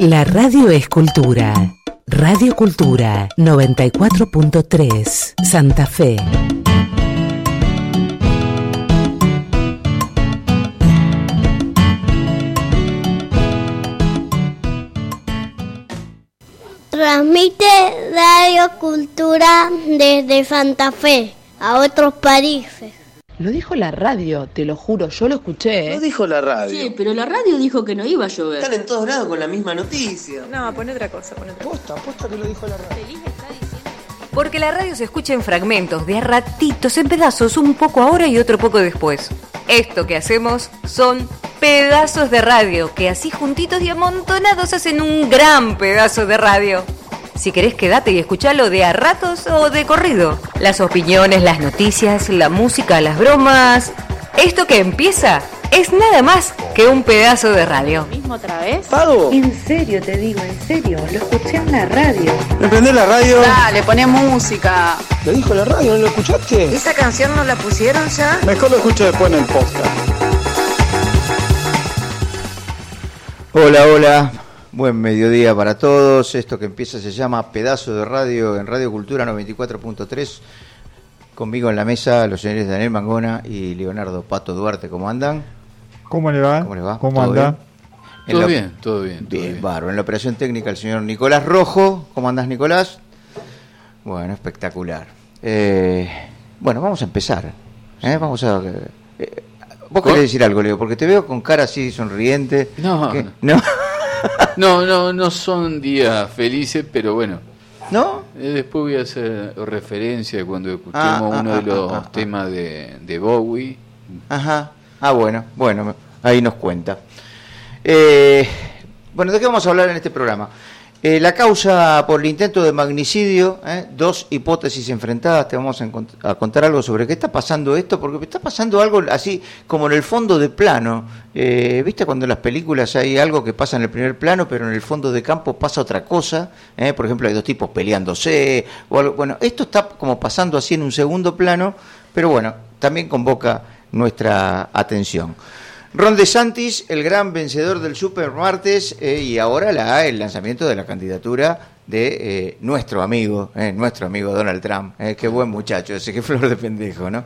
La radio es cultura. Radio Cultura 94.3 Santa Fe. Transmite Radio Cultura desde Santa Fe a otros países. Lo dijo la radio, te lo juro, yo lo escuché. ¿eh? Lo dijo la radio. Sí, pero la radio dijo que no iba a llover. Están en todos lados con la misma noticia. No, pon otra cosa, pon otra Posta, posta que lo dijo la radio. Porque la radio se escucha en fragmentos, de a ratitos, en pedazos, un poco ahora y otro poco después. Esto que hacemos son pedazos de radio, que así juntitos y amontonados hacen un gran pedazo de radio. Si querés, quédate y escuchalo de a ratos o de corrido. Las opiniones, las noticias, la música, las bromas. Esto que empieza es nada más que un pedazo de radio. ¿Mismo otra vez? ¿Pago? En serio, te digo, en serio, lo escuché en la radio. ¿Me prendés la radio? Dale, poné música. Lo dijo la radio, ¿no lo escuchaste? ¿Esa canción no la pusieron ya? Mejor lo escucho después en el podcast. Hola, hola. Buen mediodía para todos. Esto que empieza se llama Pedazo de Radio en Radio Cultura 94.3. Conmigo en la mesa los señores Daniel Mangona y Leonardo Pato Duarte. ¿Cómo andan? ¿Cómo le va? ¿Cómo le va? ¿Cómo ¿Todo anda? bien? Todo la- bien, todo bien. todo Bien, bien. bárbaro. En la operación técnica el señor Nicolás Rojo. ¿Cómo andás, Nicolás? Bueno, espectacular. Eh, bueno, vamos a empezar. ¿eh? Vamos a... eh, vos querés decir algo, Leo, porque te veo con cara así sonriente. No, ¿Qué? no. ¿No? No, no, son días felices, pero bueno. ¿No? eh, Después voy a hacer referencia cuando escuchemos Ah, ah, uno ah, de los ah, temas de, de Bowie. Ajá. Ah, bueno, bueno, ahí nos cuenta. Eh, bueno, ¿de qué vamos a hablar en este programa? Eh, la causa por el intento de magnicidio, ¿eh? dos hipótesis enfrentadas, te vamos a, a contar algo sobre qué está pasando esto, porque está pasando algo así como en el fondo de plano. Eh, ¿Viste cuando en las películas hay algo que pasa en el primer plano, pero en el fondo de campo pasa otra cosa? ¿eh? Por ejemplo, hay dos tipos peleándose, o algo. Bueno, esto está como pasando así en un segundo plano, pero bueno, también convoca nuestra atención. Ron DeSantis, el gran vencedor del Super Martes, eh, y ahora la, el lanzamiento de la candidatura de eh, nuestro amigo, eh, nuestro amigo Donald Trump. eh, qué buen muchacho, ese qué flor de pendejo, ¿no?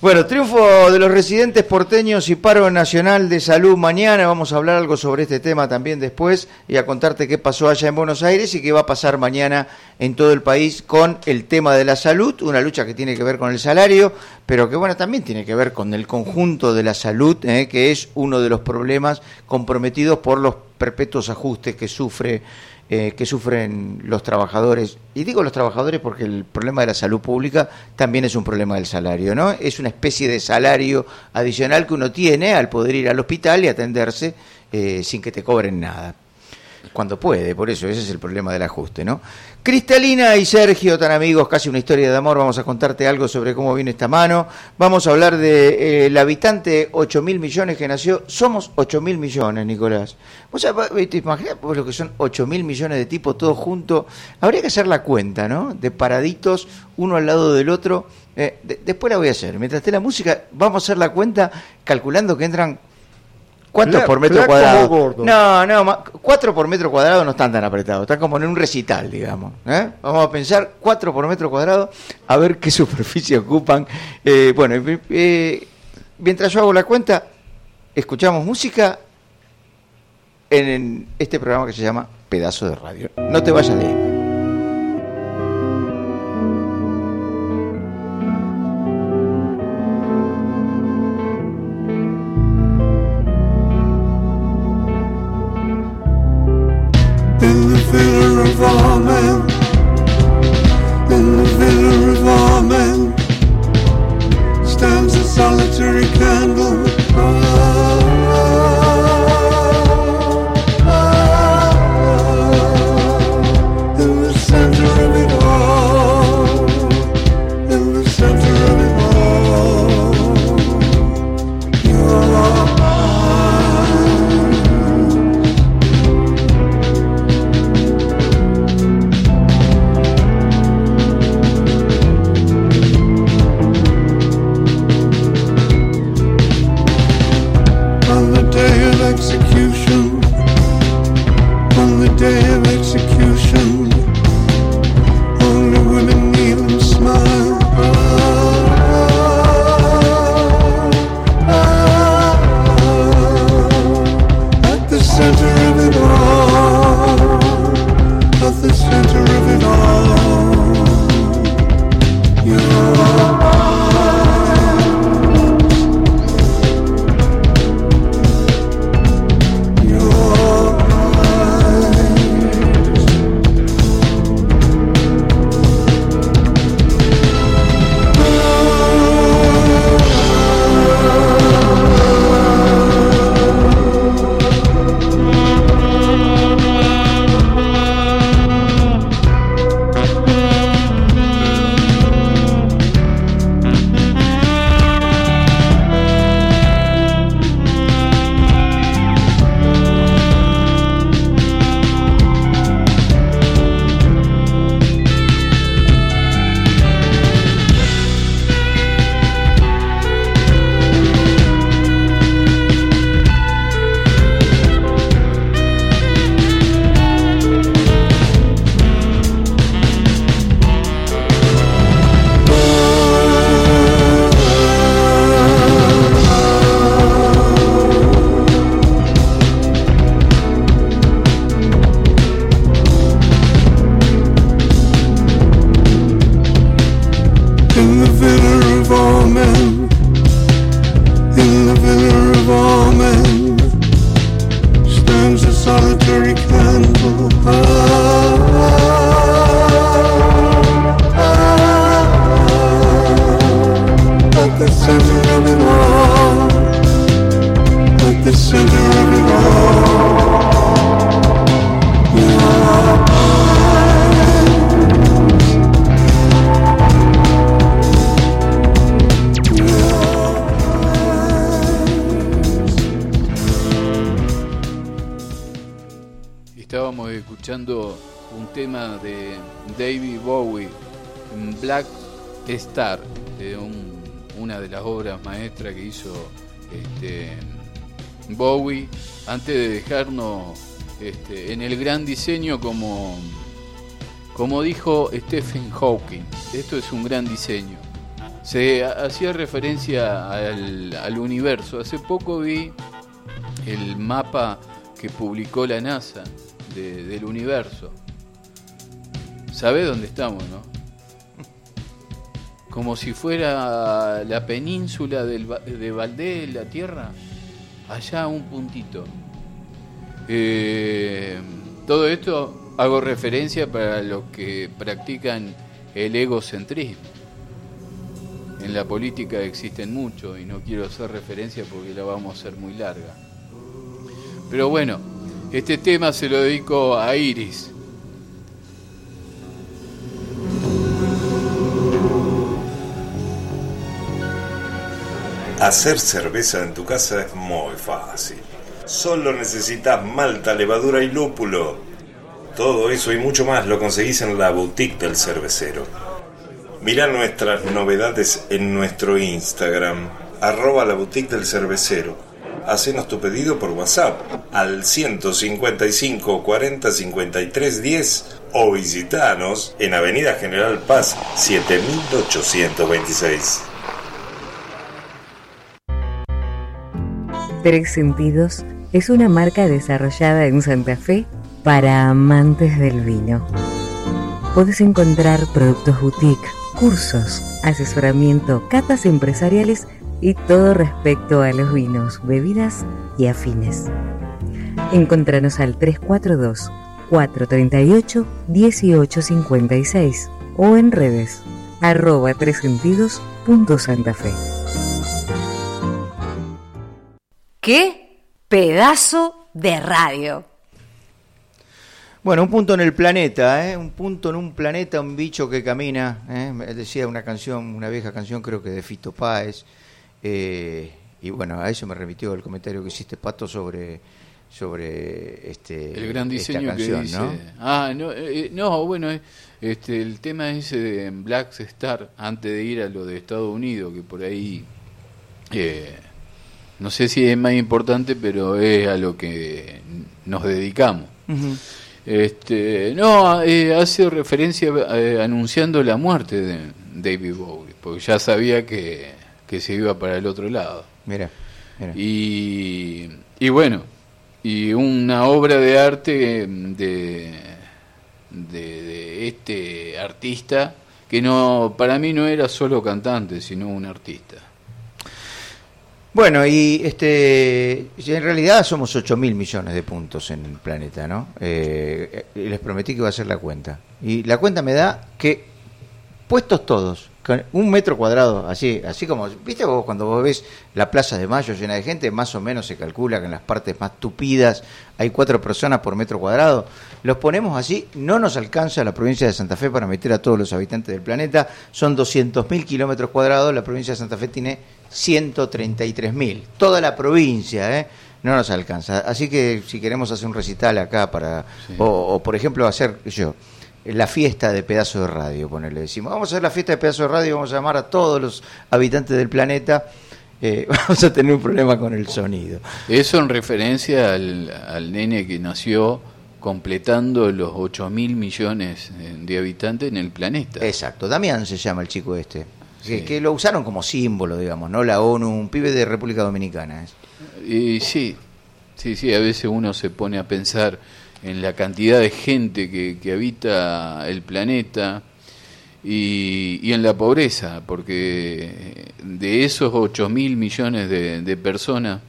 Bueno, triunfo de los residentes porteños y paro nacional de salud mañana. Vamos a hablar algo sobre este tema también después y a contarte qué pasó allá en Buenos Aires y qué va a pasar mañana en todo el país con el tema de la salud, una lucha que tiene que ver con el salario, pero que bueno, también tiene que ver con el conjunto de la salud, eh, que es uno de los problemas comprometidos por los perpetuos ajustes que sufre eh, que sufren los trabajadores. Y digo los trabajadores porque el problema de la salud pública también es un problema del salario, ¿no? Es una especie de salario adicional que uno tiene al poder ir al hospital y atenderse eh, sin que te cobren nada. Cuando puede, por eso, ese es el problema del ajuste, ¿no? Cristalina y Sergio, tan amigos, casi una historia de amor, vamos a contarte algo sobre cómo viene esta mano. Vamos a hablar de eh, el habitante 8 mil millones que nació. Somos 8 mil millones, Nicolás. ¿Vos te imaginas lo que son 8 mil millones de tipos todos juntos? Habría que hacer la cuenta, ¿no? De paraditos, uno al lado del otro. Eh, de- después la voy a hacer. Mientras esté la música, vamos a hacer la cuenta calculando que entran ¿Cuántos por metro flaco cuadrado? gordo. No, no, cuatro por metro cuadrado no están tan apretados, están como en un recital, digamos. ¿eh? Vamos a pensar cuatro por metro cuadrado, a ver qué superficie ocupan. Eh, bueno, eh, mientras yo hago la cuenta, escuchamos música en, en este programa que se llama Pedazo de Radio. No te vayas de ahí. Antes de dejarnos este, en el gran diseño como, como dijo Stephen Hawking. Esto es un gran diseño. Se ha- hacía referencia al, al universo. Hace poco vi el mapa que publicó la NASA de- del universo. ¿Sabés dónde estamos, no? Como si fuera la península del, de Valdés, la Tierra, allá un puntito. Eh, todo esto hago referencia para los que practican el egocentrismo. En la política existen muchos y no quiero hacer referencia porque la vamos a hacer muy larga. Pero bueno, este tema se lo dedico a Iris. Hacer cerveza en tu casa es muy fácil. Solo necesitas malta, levadura y lúpulo. Todo eso y mucho más lo conseguís en la boutique del cervecero. Mira nuestras novedades en nuestro Instagram, arroba la boutique del cervecero. Hacenos tu pedido por WhatsApp al 155 40 53 10 o visitanos en Avenida General Paz 7826. Tres Sentidos es una marca desarrollada en Santa Fe para amantes del vino. Puedes encontrar productos boutique, cursos, asesoramiento, catas empresariales y todo respecto a los vinos, bebidas y afines. Encontranos al 342 438 1856 o en redes arroba tresentidos.santafe. ¡Qué pedazo de radio! Bueno, un punto en el planeta, ¿eh? un punto en un planeta, un bicho que camina. ¿eh? Me Decía una canción, una vieja canción, creo que de Fito Páez. eh, y bueno, a eso me remitió el comentario que hiciste, Pato, sobre, sobre este, El gran esta diseño canción, que dice. ¿no? Ah, no, eh, no bueno, eh, este, el tema ese de Black Star, antes de ir a lo de Estados Unidos, que por ahí. eh, no sé si es más importante, pero es a lo que nos dedicamos. Este, no, eh, hace referencia eh, anunciando la muerte de David Bowie, porque ya sabía que, que se iba para el otro lado. Mira, mira. Y, y bueno, y una obra de arte de, de, de este artista que no para mí no era solo cantante, sino un artista. Bueno, y este, en realidad somos 8 mil millones de puntos en el planeta, ¿no? Eh, eh, les prometí que iba a hacer la cuenta. Y la cuenta me da que, puestos todos, con un metro cuadrado, así, así como, viste vos cuando vos ves la Plaza de Mayo llena de gente, más o menos se calcula que en las partes más tupidas hay cuatro personas por metro cuadrado. Los ponemos así, no nos alcanza la provincia de Santa Fe para meter a todos los habitantes del planeta. Son 200 mil kilómetros cuadrados, la provincia de Santa Fe tiene 133 mil. Toda la provincia, ¿eh? No nos alcanza. Así que si queremos hacer un recital acá para, o, o, por ejemplo hacer yo, la fiesta de pedazo de radio, ponerle decimos, vamos a hacer la fiesta de pedazo de radio, vamos a llamar a todos los habitantes del planeta, eh, vamos a tener un problema con el sonido. Eso en referencia al, al nene que nació completando los 8 mil millones eh, de habitantes en el planeta. Exacto, Damián se llama el chico este. Que, lo usaron como símbolo, digamos, ¿no? La ONU, un pibe de República Dominicana. ¿eh? Y sí, sí, sí, a veces uno se pone a pensar en la cantidad de gente que, que habita el planeta y, y en la pobreza, porque de esos 8 mil millones de, personas,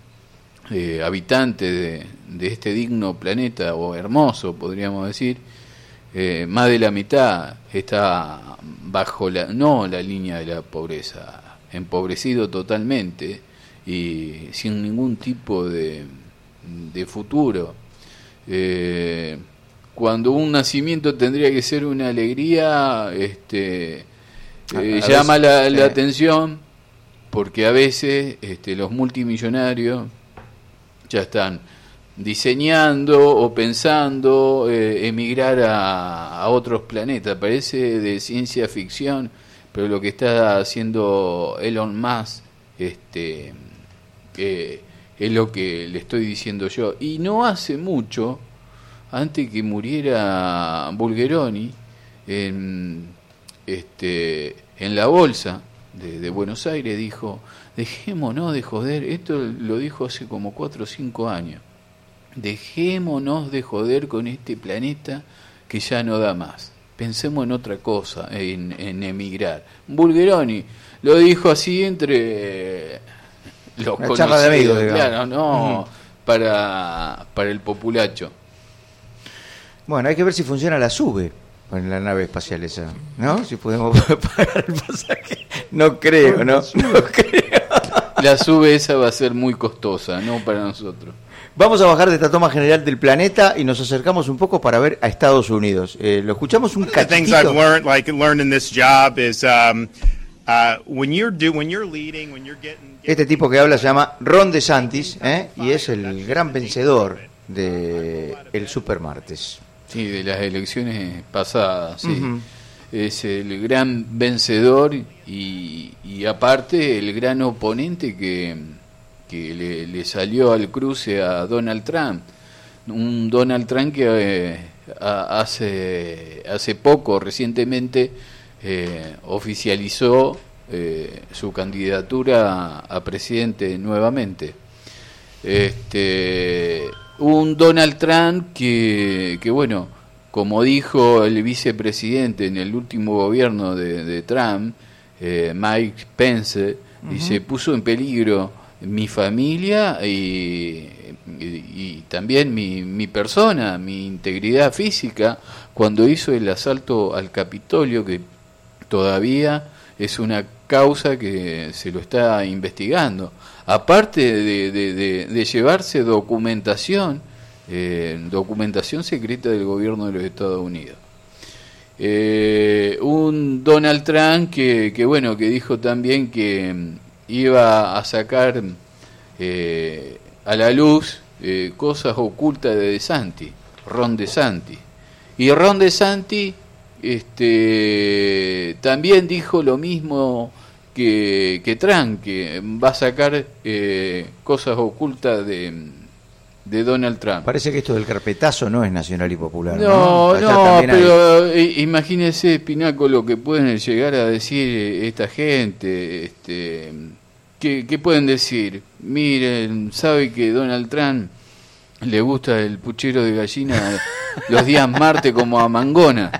eh, habitantes de, de este digno planeta, o hermoso, podríamos decir, eh, más de la mitad está bajo la, no la línea de la pobreza, empobrecido totalmente y sin ningún tipo de, de futuro. Eh, cuando un nacimiento tendría que ser una alegría, este, eh, llama veces, la, la eh. atención porque a veces este, los multimillonarios ya están diseñando o pensando eh, emigrar a, a otros planetas. Parece de ciencia ficción, pero lo que está haciendo Elon Musk este, es lo que le estoy diciendo yo. Y no hace mucho, antes que muriera Bulgeroni, en, este, en la bolsa de, Buenos Aires dijo, dejémonos de joder, esto lo dijo hace como cuatro o cinco años, dejémonos de joder con este planeta que ya no da más. Pensemos en otra cosa, en, en emigrar. Bulgeroni lo dijo así entre los Una charla de amigos, digamos. claro, no Ujú. para, para el populacho. Bueno, hay que ver si funciona la SUBE en la nave espacial esa, ¿no? Si podemos pagar el pasaje. No creo, ¿no? No creo. La sube esa va a ser muy costosa, no para nosotros. Vamos a bajar de esta toma general del planeta y nos acercamos un poco para ver a Estados Unidos. Eh, lo escuchamos un the things I've cachitito. learned, like learned in this job, is um, when you're do when you're leading, when you're getting Este tipo que habla se llama Ron DeSantis ¿eh? y es el gran vencedor de el Supermartes. Sí, de las elecciones pasadas, sí. Es el gran vencedor y, y aparte el gran oponente que, que le, le salió al cruce a Donald Trump. Un Donald Trump que eh, hace, hace poco, recientemente, eh, oficializó eh, su candidatura a, presidente nuevamente. Este, un Donald Trump que, que, bueno, como dijo el vicepresidente en el último gobierno de, de Trump, eh, Mike Pence, Ujú. se puso en peligro mi familia y, y- y también mi, mi persona, mi integridad física, cuando hizo el asalto al Capitolio, que todavía es una causa que se lo está investigando. Aparte de, llevarse documentación, eh, documentación secreta del gobierno de los Estados Unidos. Eh, un Donald Trump que, que, bueno que dijo también que mm, iba a sacar eh, a la luz cosas ocultas de De Santi, Ron De Santi. Y Ron De Santi este, también dijo lo mismo que, que Trump, que va a sacar eh, cosas ocultas de, de Donald Trump. Parece que esto del carpetazo no es nacional y popular. No, no, también hay- pero eh, imagínese, Pinaco, lo que pueden llegar a decir eh, esta gente. Este, ¿qué, qué pueden decir? Miren, sabe que Donald Trump le gusta el puchero de gallina los días martes como a Mangona.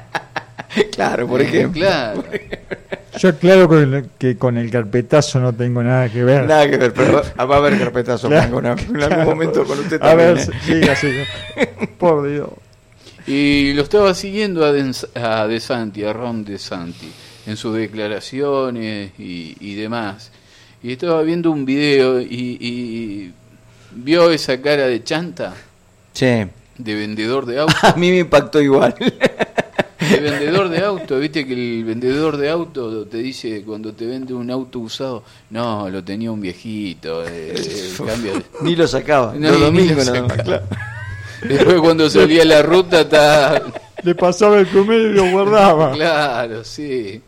Claro, por Eh, ejemplo. claro. Yo aclaro con el- que con el carpetazo no tengo nada que ver. Nada que ver, pero va va a haber carpetazo Claro, en algún claro. momento con usted A también. ver, ¿eh? siga, siga. Por Dios. Y lo estaba siguiendo a, Dens- a De Santi, a Ron De Santi, en sus declaraciones y, y demás. Y estaba viendo un video y, y vio esa cara de chanta, Sí. de vendedor de auto. A mí me impactó igual. De vendedor de auto, viste que el vendedor de auto te dice cuando te vende un auto usado, no, lo tenía un viejito, eh, cambio de- Ni lo sacaba, No, los domingos nada más, sacaba. claro. Después cuando salía a la ruta Le pasaba el promedio y lo guardaba. Claro, sí.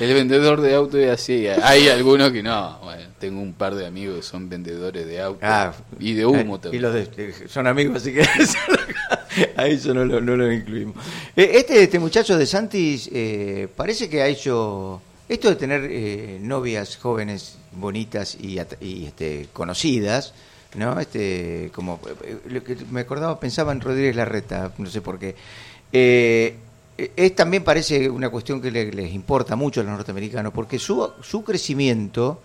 El vendedor de auto es así. Hay algunos que no. Bueno, tengo un par de amigos que son vendedores de auto Ah, y de humo eh, también. Y los de, de- son amigos, así que a eso no lo, no lo incluimos. Eh, este, este muchacho de Santis eh, parece que ha hecho esto de tener eh, novias jóvenes, bonitas y, este, conocidas, ¿no? Este, como eh, lo que me acordaba, pensaba en Rodríguez Larreta, no sé por qué. Eh, es también parece una cuestión que le- les importa mucho a los norteamericanos, porque su, su crecimiento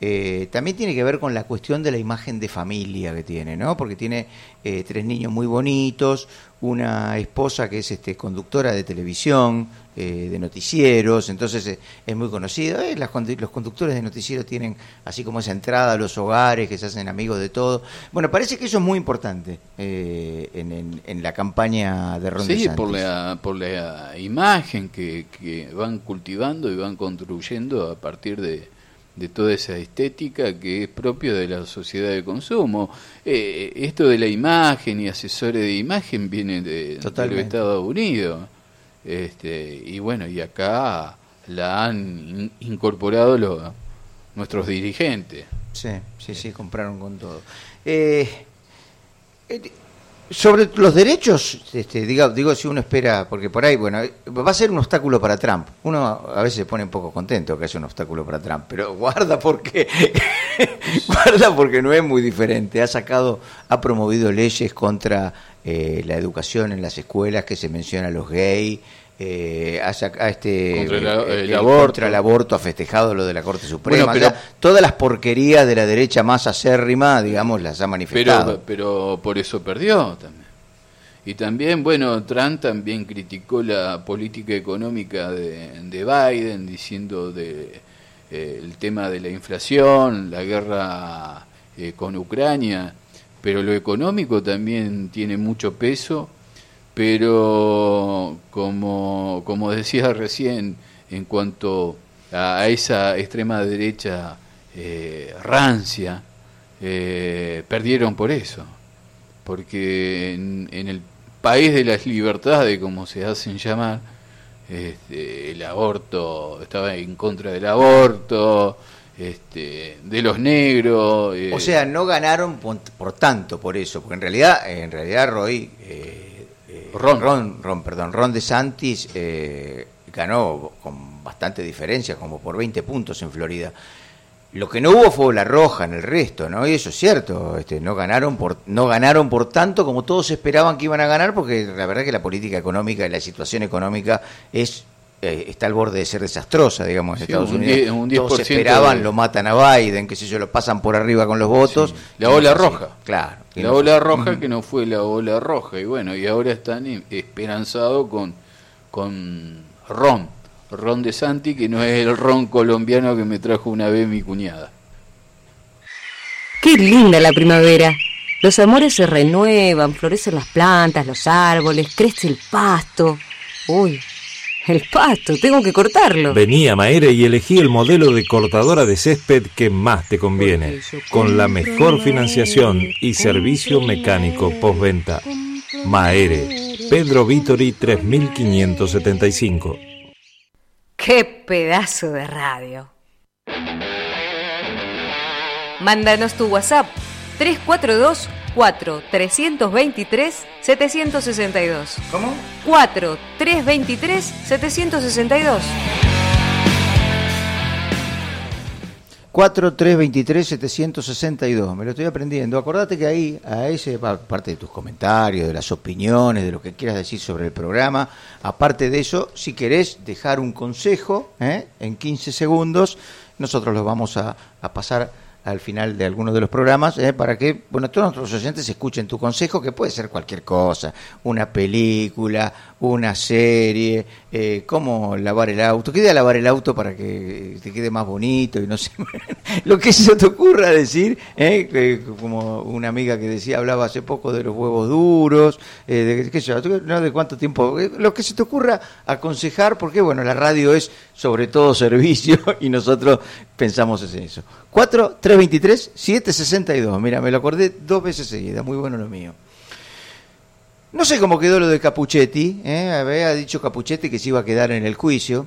eh, también tiene que ver con la cuestión de la imagen de familia que tiene, ¿no? Porque tiene eh, tres niños muy bonitos, una esposa que es este, conductora de televisión, eh, de noticieros, entonces eh, es muy conocida. Eh, las los conductores de noticieros tienen así como esa entrada a los hogares, que se hacen amigos de todo. Bueno, parece que eso es muy importante eh, en, en- en la campaña de Ron Sí, DeSantis. por la, por la imagen que, que van cultivando y van construyendo a partir de, de toda esa estética que es propia de la sociedad de consumo. Eh, esto de la imagen y asesores de imagen viene de, de. Estados Unidos. Este, y bueno, y acá la han in- incorporado los, nuestros dirigentes. Sí, sí, sí, compraron con todo. Eh, eh, sobre los derechos, este, diga- digo, si uno espera, porque por ahí, bueno, va a ser un obstáculo para Trump. Uno a veces se pone un poco contento que es un obstáculo para Trump, pero guarda porque, guarda porque no es muy diferente. Ha sacado, ha promovido leyes contra eh, la educación en las escuelas que se menciona a los gays. Eh, ha sac- ha este, Contra la- eh, el el aborto. contra el aborto, ha festejado lo de la Corte Suprema. Bueno, pero- o sea, todas las porquerías de la derecha más acérrima, digamos, las ha manifestado. Pero, pero por eso perdió también. Y también, bueno, Trump también criticó la política económica de, de Biden, diciendo de eh, el tema de la inflación, la guerra eh, con Ucrania, pero lo económico también tiene mucho peso, pero como, como decía recién, en cuanto a, esa extrema derecha eh, rancia, eh, perdieron por eso, porque en, en el país de las libertades, como se hacen llamar, este, el aborto, estaba en contra del aborto, este, de los negros. eh, O sea, no ganaron por, por tanto por eso, porque en realidad, en realidad Roy, eh, eh, Ron. Ron, Ron, perdón, Ron DeSantis eh, ganó con bastante diferencia, como por 20 puntos en Florida. Lo que no hubo fue la roja en el resto, ¿no? Y eso es cierto, este, no ganaron por no ganaron por tanto como todos esperaban que iban a ganar, porque la verdad que la política económica y la situación económica es eh, está al borde de ser desastrosa, digamos, en Sí, Estados un Unidos. un Todos 10% esperaban, de- lo matan a Biden, que sé yo, lo pasan por arriba con los votos. La ola no fue así. roja. Claro. La no ola fue. roja que no fue la ola roja. Y bueno, y ahora están em- esperanzados con, con Ron. Ron de Santi, que no es el ron colombiano que me trajo una vez mi cuñada. Qué linda la primavera. Los amores se renuevan, florecen las plantas, los árboles, crece el pasto. Uy, el pasto, tengo que cortarlo. Vení a Maere y elegí el modelo de cortadora de césped que más te conviene, con la mejor financiación y servicio mecánico postventa. Maere, Pedro Vitori 3575. Qué pedazo de radio. Mándanos tu WhatsApp 342 4 323 762. ¿Cómo? 4 323 762. 4323-762, me lo estoy aprendiendo. Acordate que ahí, a ese, pa- aparte de tus comentarios, de las opiniones, de lo que quieras decir sobre el programa, aparte de eso, si querés dejar un consejo ¿eh? en 15 segundos, nosotros lo vamos a, a pasar al final de alguno de los programas ¿eh? para que bueno todos nuestros oyentes escuchen tu consejo que puede ser cualquier cosa una película una serie eh, cómo lavar el auto qué idea lavar el auto para que te quede más bonito y no sé lo que se te ocurra decir ¿eh? Que como una amiga que decía hablaba hace poco de los huevos duros eh, de qué sé no de cuánto tiempo eh, lo que se te ocurra aconsejar porque bueno la radio es sobre todo servicio y nosotros pensamos en eso. 4 323 762 mira me lo acordé dos veces seguidas. Muy bueno lo mío no sé cómo quedó lo de Capuchetti, ¿eh? había dicho Capuchetti que se iba a quedar en el juicio,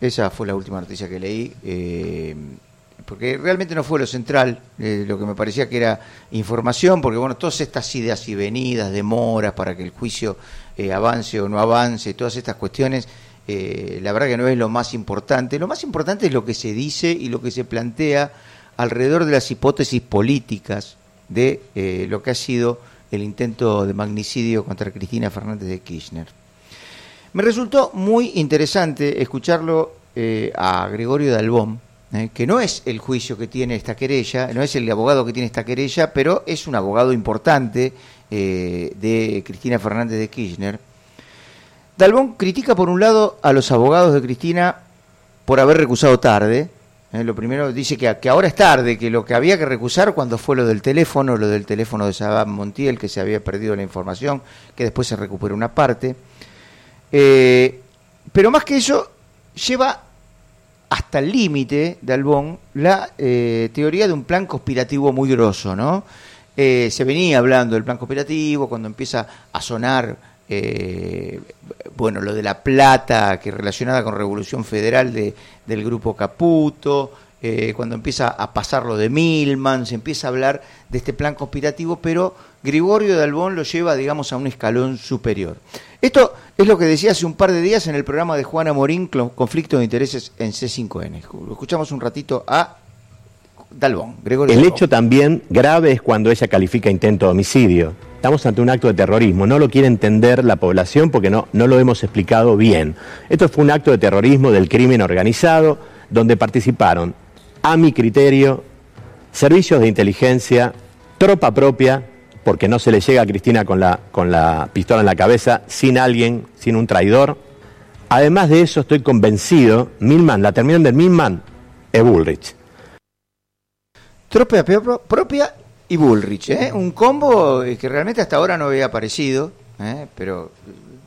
esa fue la última noticia que leí, eh, porque realmente no fue lo central, eh, lo que me parecía que era información, porque bueno, todas estas ideas y venidas, demoras para que el juicio eh, avance o no avance, todas estas cuestiones, eh, la verdad que no es lo más importante, lo más importante es lo que se dice y lo que se plantea alrededor de las hipótesis políticas de lo que ha sido el intento de magnicidio contra Cristina Fernández de Kirchner. Me resultó muy interesante escucharlo eh, a Gregorio Dalbón, eh, que no es el juicio que tiene esta querella, no es el abogado que tiene esta querella, pero es un abogado importante eh, de Cristina Fernández de Kirchner. Dalbón critica por un lado a los abogados de Cristina por haber recusado tarde. Eh, lo primero dice que, ahora es tarde, que lo que había que recusar cuando fue lo del teléfono, lo del teléfono de Sabán Montiel, que se había perdido la información, que después se recuperó una parte. Eh, pero más que eso, lleva hasta el límite de Albón la eh, teoría de un plan conspirativo muy grosso, ¿no? Se venía hablando del plan conspirativo cuando empieza a sonar, eh, bueno, lo de la plata que relacionada con Revolución Federal de, del grupo Caputo, eh, cuando empieza a pasar lo de Milman, se empieza a hablar de este plan conspirativo, pero Grigorio de Albón lo lleva, digamos, a un escalón superior. Esto es lo que decía hace un par de días en el programa de Juana Morín, Conflicto de Intereses en C5N. Lo escuchamos un ratito a Dalbón, Gregorio El Dalbón. hecho también grave es cuando ella califica intento de homicidio. Estamos ante un acto de terrorismo, no lo quiere entender la población porque no, no lo hemos explicado bien. Esto fue un acto de terrorismo del crimen organizado donde participaron, a mi criterio, servicios de inteligencia, tropa propia, porque no se le llega a Cristina con la, con la pistola en la cabeza, sin alguien, sin un traidor. Además de eso, estoy convencido, Milman, la terminación del Milman es Bullrich. Tropa pro- propia y Bullrich, ¿eh? un combo eh, que realmente hasta ahora no había aparecido, ¿eh? pero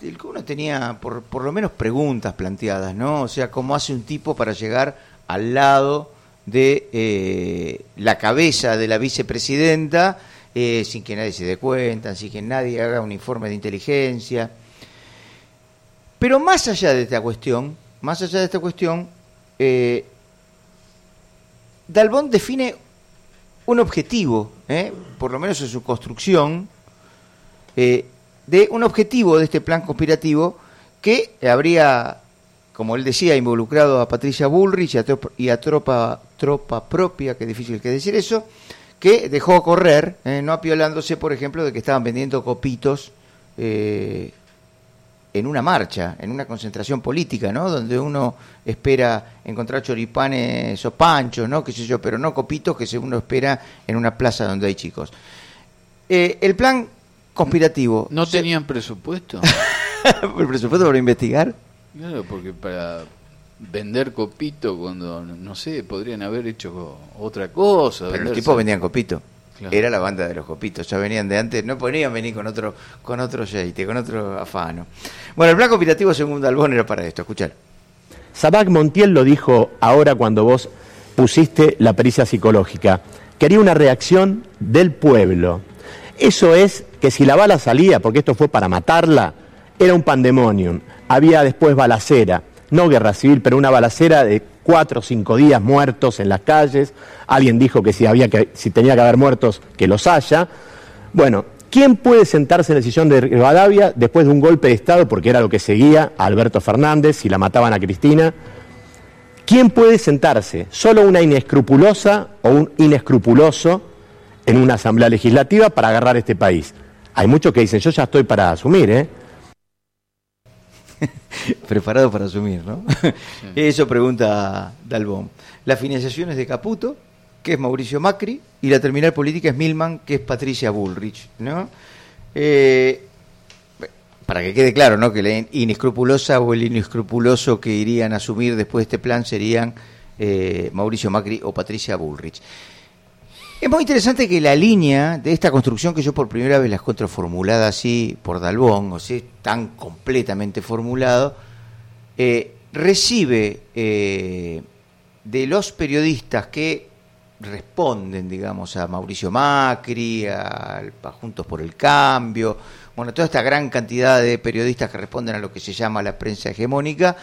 el que uno tenía por, por lo menos preguntas planteadas, ¿no? O sea, cómo hace un tipo para llegar al lado de eh, la cabeza de la vicepresidenta sin que nadie se dé cuenta, sin que nadie haga un informe de inteligencia. Pero más allá de esta cuestión, más allá de esta cuestión, Dalbón define un objetivo, ¿eh? por lo menos en su construcción, eh, de un objetivo de este plan conspirativo que habría, como él decía, involucrado a Patricia Bullrich y a, tropa, tropa, propia, que difícil que decir eso, que dejó correr, ¿eh? no apiolándose, por ejemplo, de que estaban vendiendo copitos eh, en una marcha, en una concentración política, ¿no? Donde uno espera encontrar choripanes o panchos, ¿no? Qué sé yo, pero no copitos que uno espera en una plaza donde hay chicos. Eh, el plan conspirativo. ¿No tenían presupuesto? ¿El presupuesto para investigar? Claro, porque para vender copito cuando, no sé, podrían haber hecho otra cosa. Pero los vender tipos vendían copito. Claro. Era la banda de los copitos, ya venían de antes, no podían venir con otro, con otro yeite, con otro afano. Bueno, el plan conspirativo según Dalbón era para esto, escuchar. Sabac Montiel lo dijo ahora cuando vos pusiste la pericia psicológica. Quería una reacción del pueblo. Eso es que si la bala salía, porque esto fue para matarla, era un pandemonium. Había después balacera, no guerra civil, pero una balacera de cuatro o cinco días muertos en las calles. Alguien dijo que si, había que, si tenía que haber muertos, que los haya. Bueno, ¿quién puede sentarse en el sillón de Rivadavia después de un golpe de Estado, porque era lo que seguía a Alberto Fernández, si la mataban a Cristina? ¿Quién puede sentarse? ¿Solo una inescrupulosa o un inescrupuloso en una asamblea legislativa para agarrar este país? Hay muchos que dicen, yo ya estoy para asumir, ¿eh? Preparado para asumir, ¿no? Eso pregunta Dalbón. La financiación es de Caputo, que es Mauricio Macri, y la terminal política es Milman, que es Patricia Bullrich, ¿no? Eh, para que quede claro, ¿no? Que la inescrupulosa o el inescrupuloso que irían a asumir después de este plan serían eh, Mauricio Macri o Patricia Bullrich. Es muy interesante que la línea de esta construcción que yo por primera vez la encuentro formulada así por Dalbón, o sea, tan completamente formulado, eh, recibe eh, de los periodistas que responden, digamos, a Mauricio Macri, a, a Juntos por el Cambio, bueno, toda esta gran cantidad de periodistas que responden a lo que se llama la prensa hegemónica,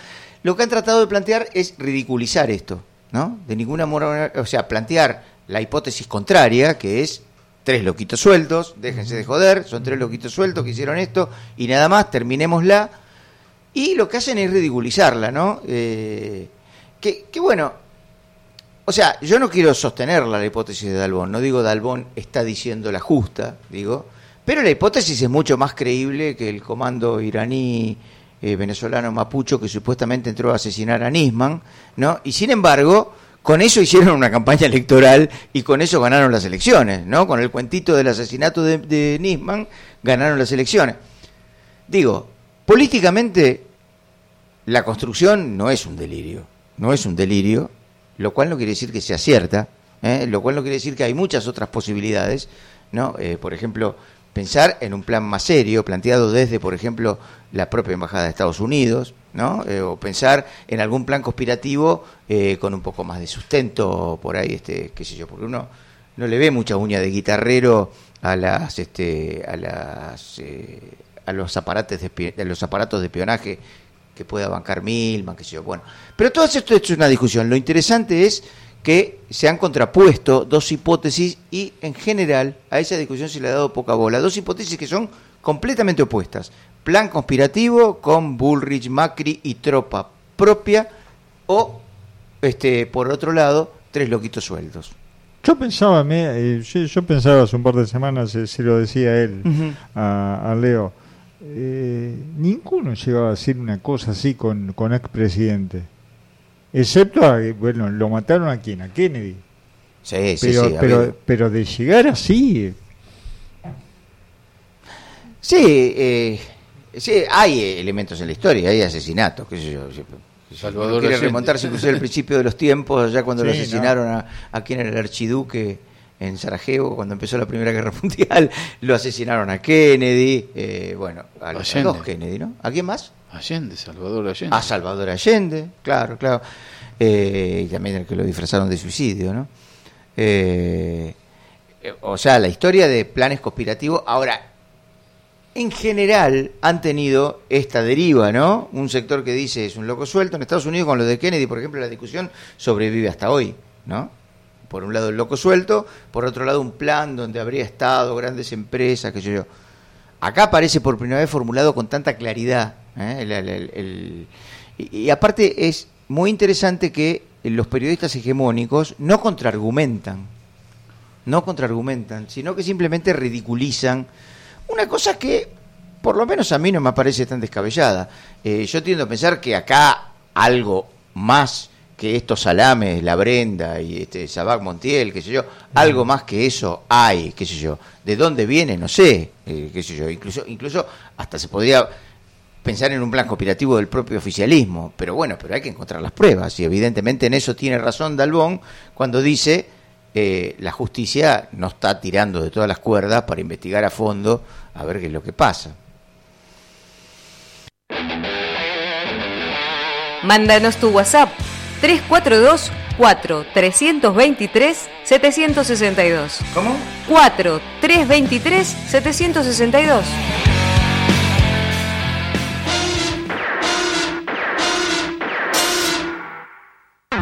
lo que han tratado de plantear es ridiculizar esto, ¿no? De ninguna manera, o sea, plantear la hipótesis contraria, que es tres loquitos sueltos, déjense de joder, son tres loquitos sueltos que hicieron esto y nada más, terminémosla. Y lo que hacen es ridiculizarla, ¿no? Eh, que, que bueno, o sea, yo no quiero sostenerla la hipótesis de Dalbón, no digo Dalbón está diciendo la justa, digo, pero la hipótesis es mucho más creíble que el comando iraní eh, venezolano Mapucho que supuestamente entró a asesinar a Nisman, ¿no? Y sin embargo, con eso hicieron una campaña electoral y con eso ganaron las elecciones, ¿no? Con el cuentito del asesinato de, Nisman ganaron las elecciones. Digo, políticamente la construcción no es un delirio, no es un delirio, lo cual no quiere decir que sea cierta, ¿eh? lo cual no quiere decir que hay muchas otras posibilidades, ¿no? Eh, por ejemplo, pensar en un plan más serio, planteado desde, por ejemplo, la propia Embajada de Estados Unidos, ¿no? Eh, o pensar en algún plan conspirativo eh, con un poco más de sustento por ahí, este, qué sé yo, porque uno no le ve mucha uña de guitarrero a las, este, a las, eh, a los aparatos de, los aparatos de espionaje que pueda bancar Milman, qué sé yo, bueno. Pero todo esto es una discusión. Lo interesante es que se han contrapuesto dos hipótesis y en general a esa discusión se le ha dado poca bola. Dos hipótesis que son completamente opuestas. Plan conspirativo con Bullrich, Macri y tropa propia o, este, por otro lado, tres loquitos sueldos. Yo pensaba, me, eh, yo, yo pensaba hace un par de semanas, eh, se lo decía él a, a Leo, eh, ninguno llegaba a decir una cosa así con, con expresidente. Excepto, a, bueno, lo mataron a quién, a Kennedy. Sí, sí, pero, sí, ha pero, pero de llegar así, eh, Sí, eh, sí, hay elementos en la historia, hay asesinatos, qué sé yo. Salvador quiere remontarse incluso al principio de los tiempos, ya cuando lo asesinaron a, a quien era el archiduque en Sarajevo, cuando empezó la Primera Guerra Mundial, lo asesinaron a Kennedy, eh, bueno, a los Allende. dos Kennedy, ¿no? ¿A quién más? Allende, Salvador Allende. A Salvador Allende, claro, claro. Eh, y también el que lo disfrazaron de suicidio, ¿no? Eh, eh, o sea, la historia de planes conspirativos. Ahora, en general han tenido esta deriva, ¿no? Un sector que dice es un loco suelto. En Estados Unidos, con lo de Kennedy, por ejemplo, la discusión sobrevive hasta hoy, ¿no? Por un lado el loco suelto, por otro lado un plan donde habría estado grandes empresas, que yo. Acá aparece por primera vez formulado con tanta claridad. ¿eh? Y, y aparte es muy interesante que los periodistas hegemónicos no contraargumentan, no contraargumentan, sino que simplemente ridiculizan una cosa que por lo menos a mí no me parece tan descabellada. Eh, yo tiendo a pensar que acá algo más que estos salames, la Brenda y este Sabac Montiel, qué sé yo, algo más que eso hay, qué sé yo. ¿De dónde viene? No sé, eh, qué sé yo. Incluso, incluso hasta se podría pensar en un plan conspirativo del propio oficialismo. Pero bueno, pero hay que encontrar las pruebas. Y evidentemente en eso tiene razón Dalbón cuando dice eh, la justicia no está tirando de todas las cuerdas para investigar a fondo a ver qué es lo que pasa. Mándanos tu WhatsApp 342 4 323 762. ¿Cómo? 4 323 762.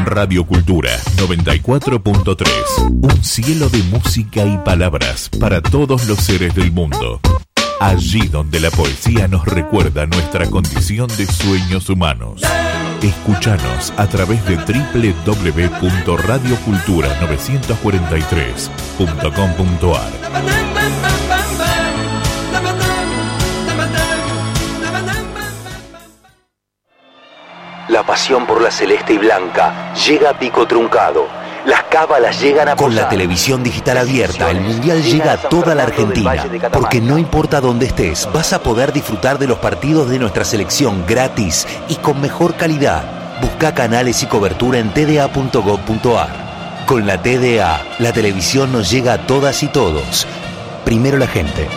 Radio Cultura 94.3. Un cielo de música y palabras para todos los seres del mundo. Allí donde la poesía nos recuerda nuestra condición de sueños humanos. Escúchanos a través de www.radiocultura943.com.ar. La pasión por la celeste y blanca llega a pico truncado. Las cábalas llegan a Con la televisión digital abierta, el Mundial llega a toda la Argentina. Porque no importa dónde estés, vas a poder disfrutar de los partidos de nuestra selección gratis y con mejor calidad. Busca canales y cobertura en tda.gov.ar. Con la TDA, la televisión nos llega a todas y todos. Primero la gente.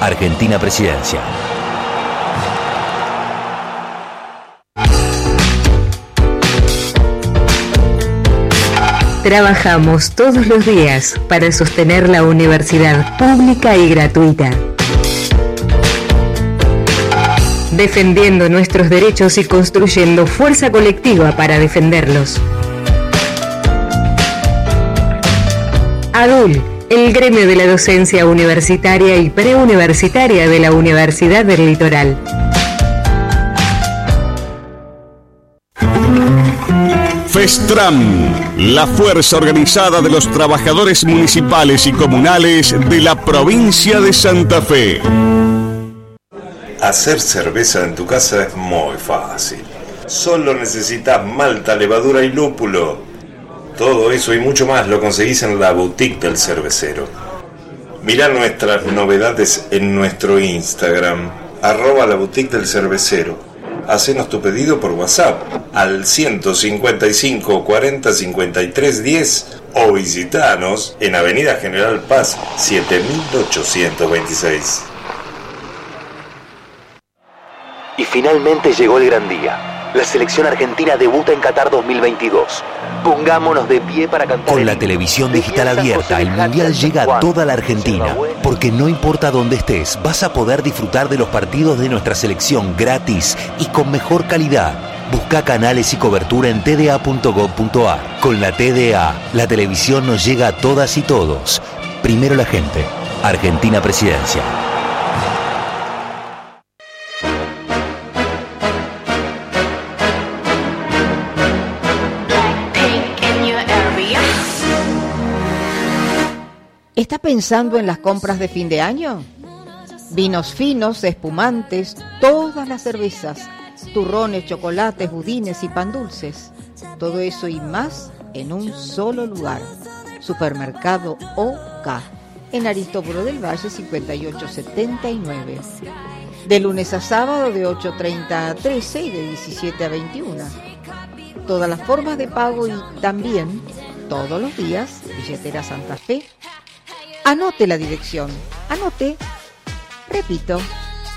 Argentina Presidencia. Trabajamos todos los días para sostener la universidad pública y gratuita. Defendiendo nuestros derechos y construyendo fuerza colectiva para defenderlos. ADUL, el gremio de la docencia universitaria y preuniversitaria de la Universidad del Litoral. FESTRAM, la fuerza organizada de los trabajadores municipales y comunales de la provincia de Santa Fe. Hacer cerveza en tu casa es muy fácil. Solo necesitas malta, levadura y lúpulo. Todo eso y mucho más lo conseguís en la boutique del cervecero. Mirá nuestras novedades en nuestro Instagram, arroba la boutique del cervecero. Hacenos tu pedido por WhatsApp al 155 40 53 10 o visitanos en Avenida General Paz 7826. Y finalmente llegó el gran día. La selección argentina debuta en Qatar 2022. Pongámonos de pie para cantar. Con la televisión digital abierta, el Mundial llega a toda la Argentina. Porque no importa dónde estés, vas a poder disfrutar de los partidos de nuestra selección gratis y con mejor calidad. Busca canales y cobertura en tda.gov.ar. Con la TDA, la televisión nos llega a todas y todos. Primero la gente. Argentina Presidencia. Pensando en las compras de fin de año? Vinos finos, espumantes, todas las cervezas, turrones, chocolates, budines y pan dulces. Todo eso y más en un solo lugar. Supermercado OK, en Aristóbulo del Valle 5879. De lunes a sábado de 8.30 a 13 y de 17 a 21. Todas las formas de pago y también todos los días, billetera Santa Fe. Anote la dirección. Anote. Repito.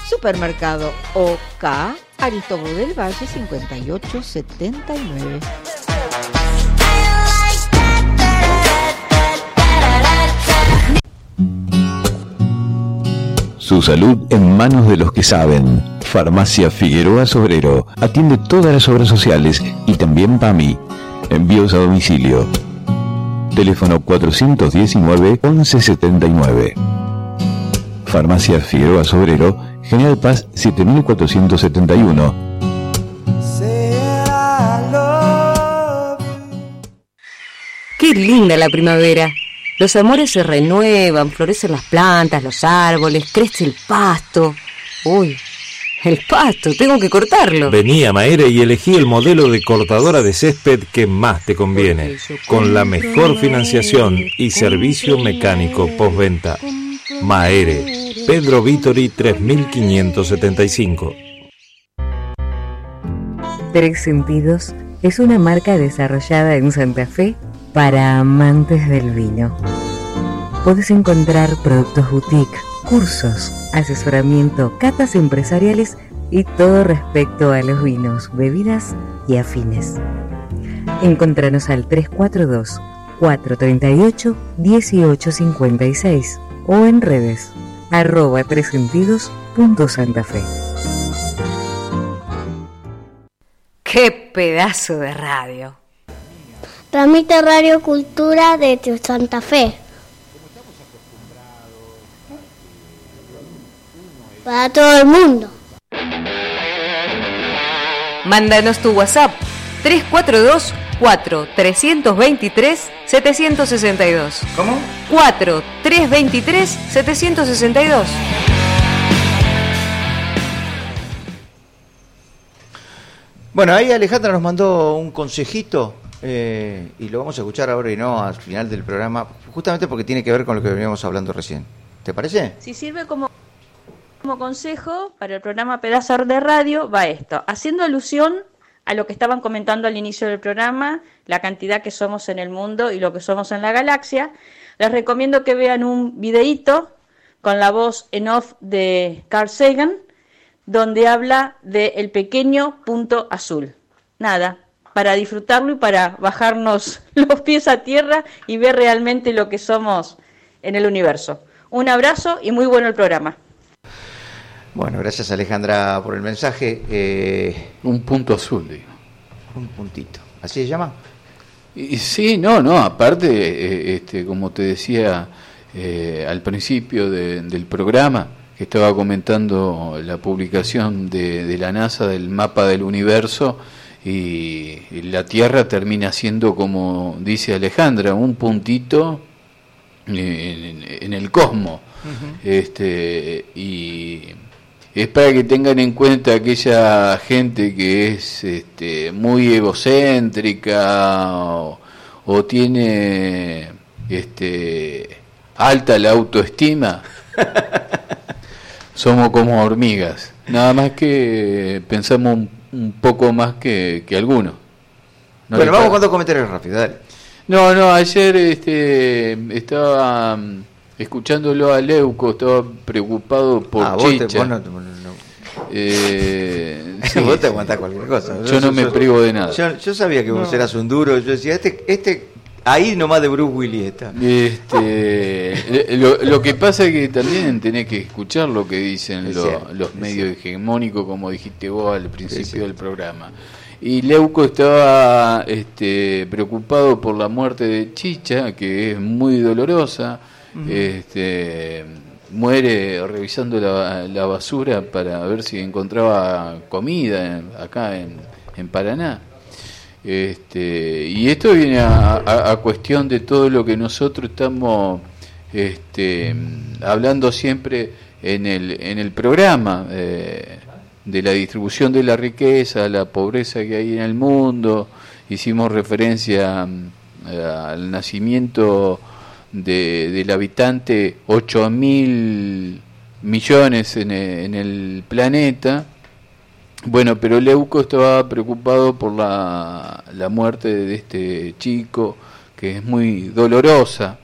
Supermercado OK, Aristóbulo del Valle 5879. Su salud en manos de los que saben. Farmacia Figueroa Sobrero atiende todas las obras sociales y también PAMI. Envíos a domicilio. Teléfono 419-1179. Farmacia Figueroa Sobrero, General Paz 7471. Qué linda la primavera. Los amores se renuevan, florecen las plantas, los árboles, crece el pasto. Uy, el pasto, tengo que cortarlo. Vení a Maere y elegí el modelo de cortadora de césped que más te conviene, con la mejor financiación y servicio mecánico postventa. Maere, Pedro Vitori 3575. Tres Sentidos es una marca desarrollada en Santa Fe para amantes del vino. Puedes encontrar productos boutique, cursos, asesoramiento, catas empresariales y todo respecto a los vinos, bebidas y afines. Encontranos al 342 438 1856 o en redes arroba tresentidos.santafe. ¡Qué pedazo de radio! Transmite Radio Cultura desde Santa Fe. Para todo el mundo. Mándanos tu WhatsApp 342 4 323 762. ¿Cómo? 4 323 762. Bueno, ahí Alejandra nos mandó un consejito eh, y lo vamos a escuchar ahora y no al final del programa, justamente porque tiene que ver con lo que veníamos hablando recién. ¿Te parece? Si sirve como, como consejo para el programa Pedazos de Radio, va esto, haciendo alusión a lo que estaban comentando al inicio del programa, la cantidad que somos en el mundo y lo que somos en la galaxia. Les recomiendo que vean un videíto con la voz en off de Carl Sagan, donde habla de el pequeño punto azul. Nada, para disfrutarlo y para bajarnos los pies a tierra y ver realmente lo que somos en el universo. Un abrazo y muy bueno el programa. Bueno, gracias Alejandra por el mensaje. Eh, Un punto azul, digo. un puntito. ¿Así se llama? Y, sí, no, no, aparte, eh, este, como te decía eh, al principio de- del programa, que estaba comentando la publicación de, de la NASA del mapa del universo, y, y la Tierra termina siendo, como dice Alejandra, un puntito en, en el cosmos. este, y es para que tengan en cuenta aquella gente que es este, muy egocéntrica o, o tiene este alta la autoestima, somos como hormigas. Nada más que pensamos un, un poco más que, que algunos. ¿No bueno, vamos con dos comentarios rápidos, dale. No, no, ayer este, estaba mm, escuchándolo a Leuco, estaba preocupado por Ah, vos te- Chicha. vos no te- no- no. Eh, sí, vos te aguantás cualquier cosa. Yo no me privo de nada. Yo, yo sabía que vos No. eras un duro. Yo decía, este, este ahí nomás de Bruce Willis está. Este, lo, lo que pasa es que también tenés que escuchar lo que dicen Es lo- cierto, los es medios hegemónicos, como dijiste vos al principio del programa. Y Leuco estaba este, preocupado por la muerte de Chicha, que es muy dolorosa. Este, muere revisando la, basura para ver si encontraba comida acá en, en Paraná. Este, y esto viene a, a- a cuestión de todo lo que nosotros estamos este, hablando siempre en el, en el programa, eh, de la distribución de la riqueza, la pobreza que hay en el mundo. Hicimos referencia mm, al nacimiento de, del habitante 8 mil millones en el, en el planeta. Bueno, pero Leuco estaba preocupado por la, la muerte de este chico, que es muy dolorosa.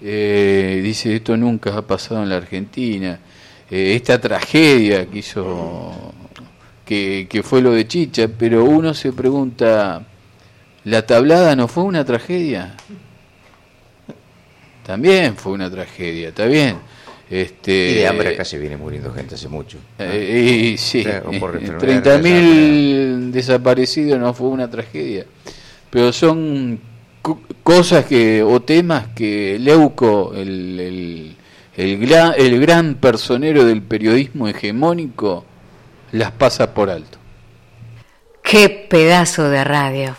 Eh, dice, esto nunca ha pasado en la Argentina. Eh, esta tragedia que hizo, que, que fue lo de Chicha, pero uno se pregunta, ¿la tablada no fue una tragedia? También fue una tragedia, está bien. Este, Y de hambre acá se viene muriendo gente hace mucho. ¿no? eh, y sí, O sea, o por eh, enfermedad 30.000 desaparecidos no fue una tragedia, pero son co- cosas que o temas que Leuco, el, el, el, gran, el gran personero del periodismo hegemónico, las pasa por alto. Qué pedazo de radio.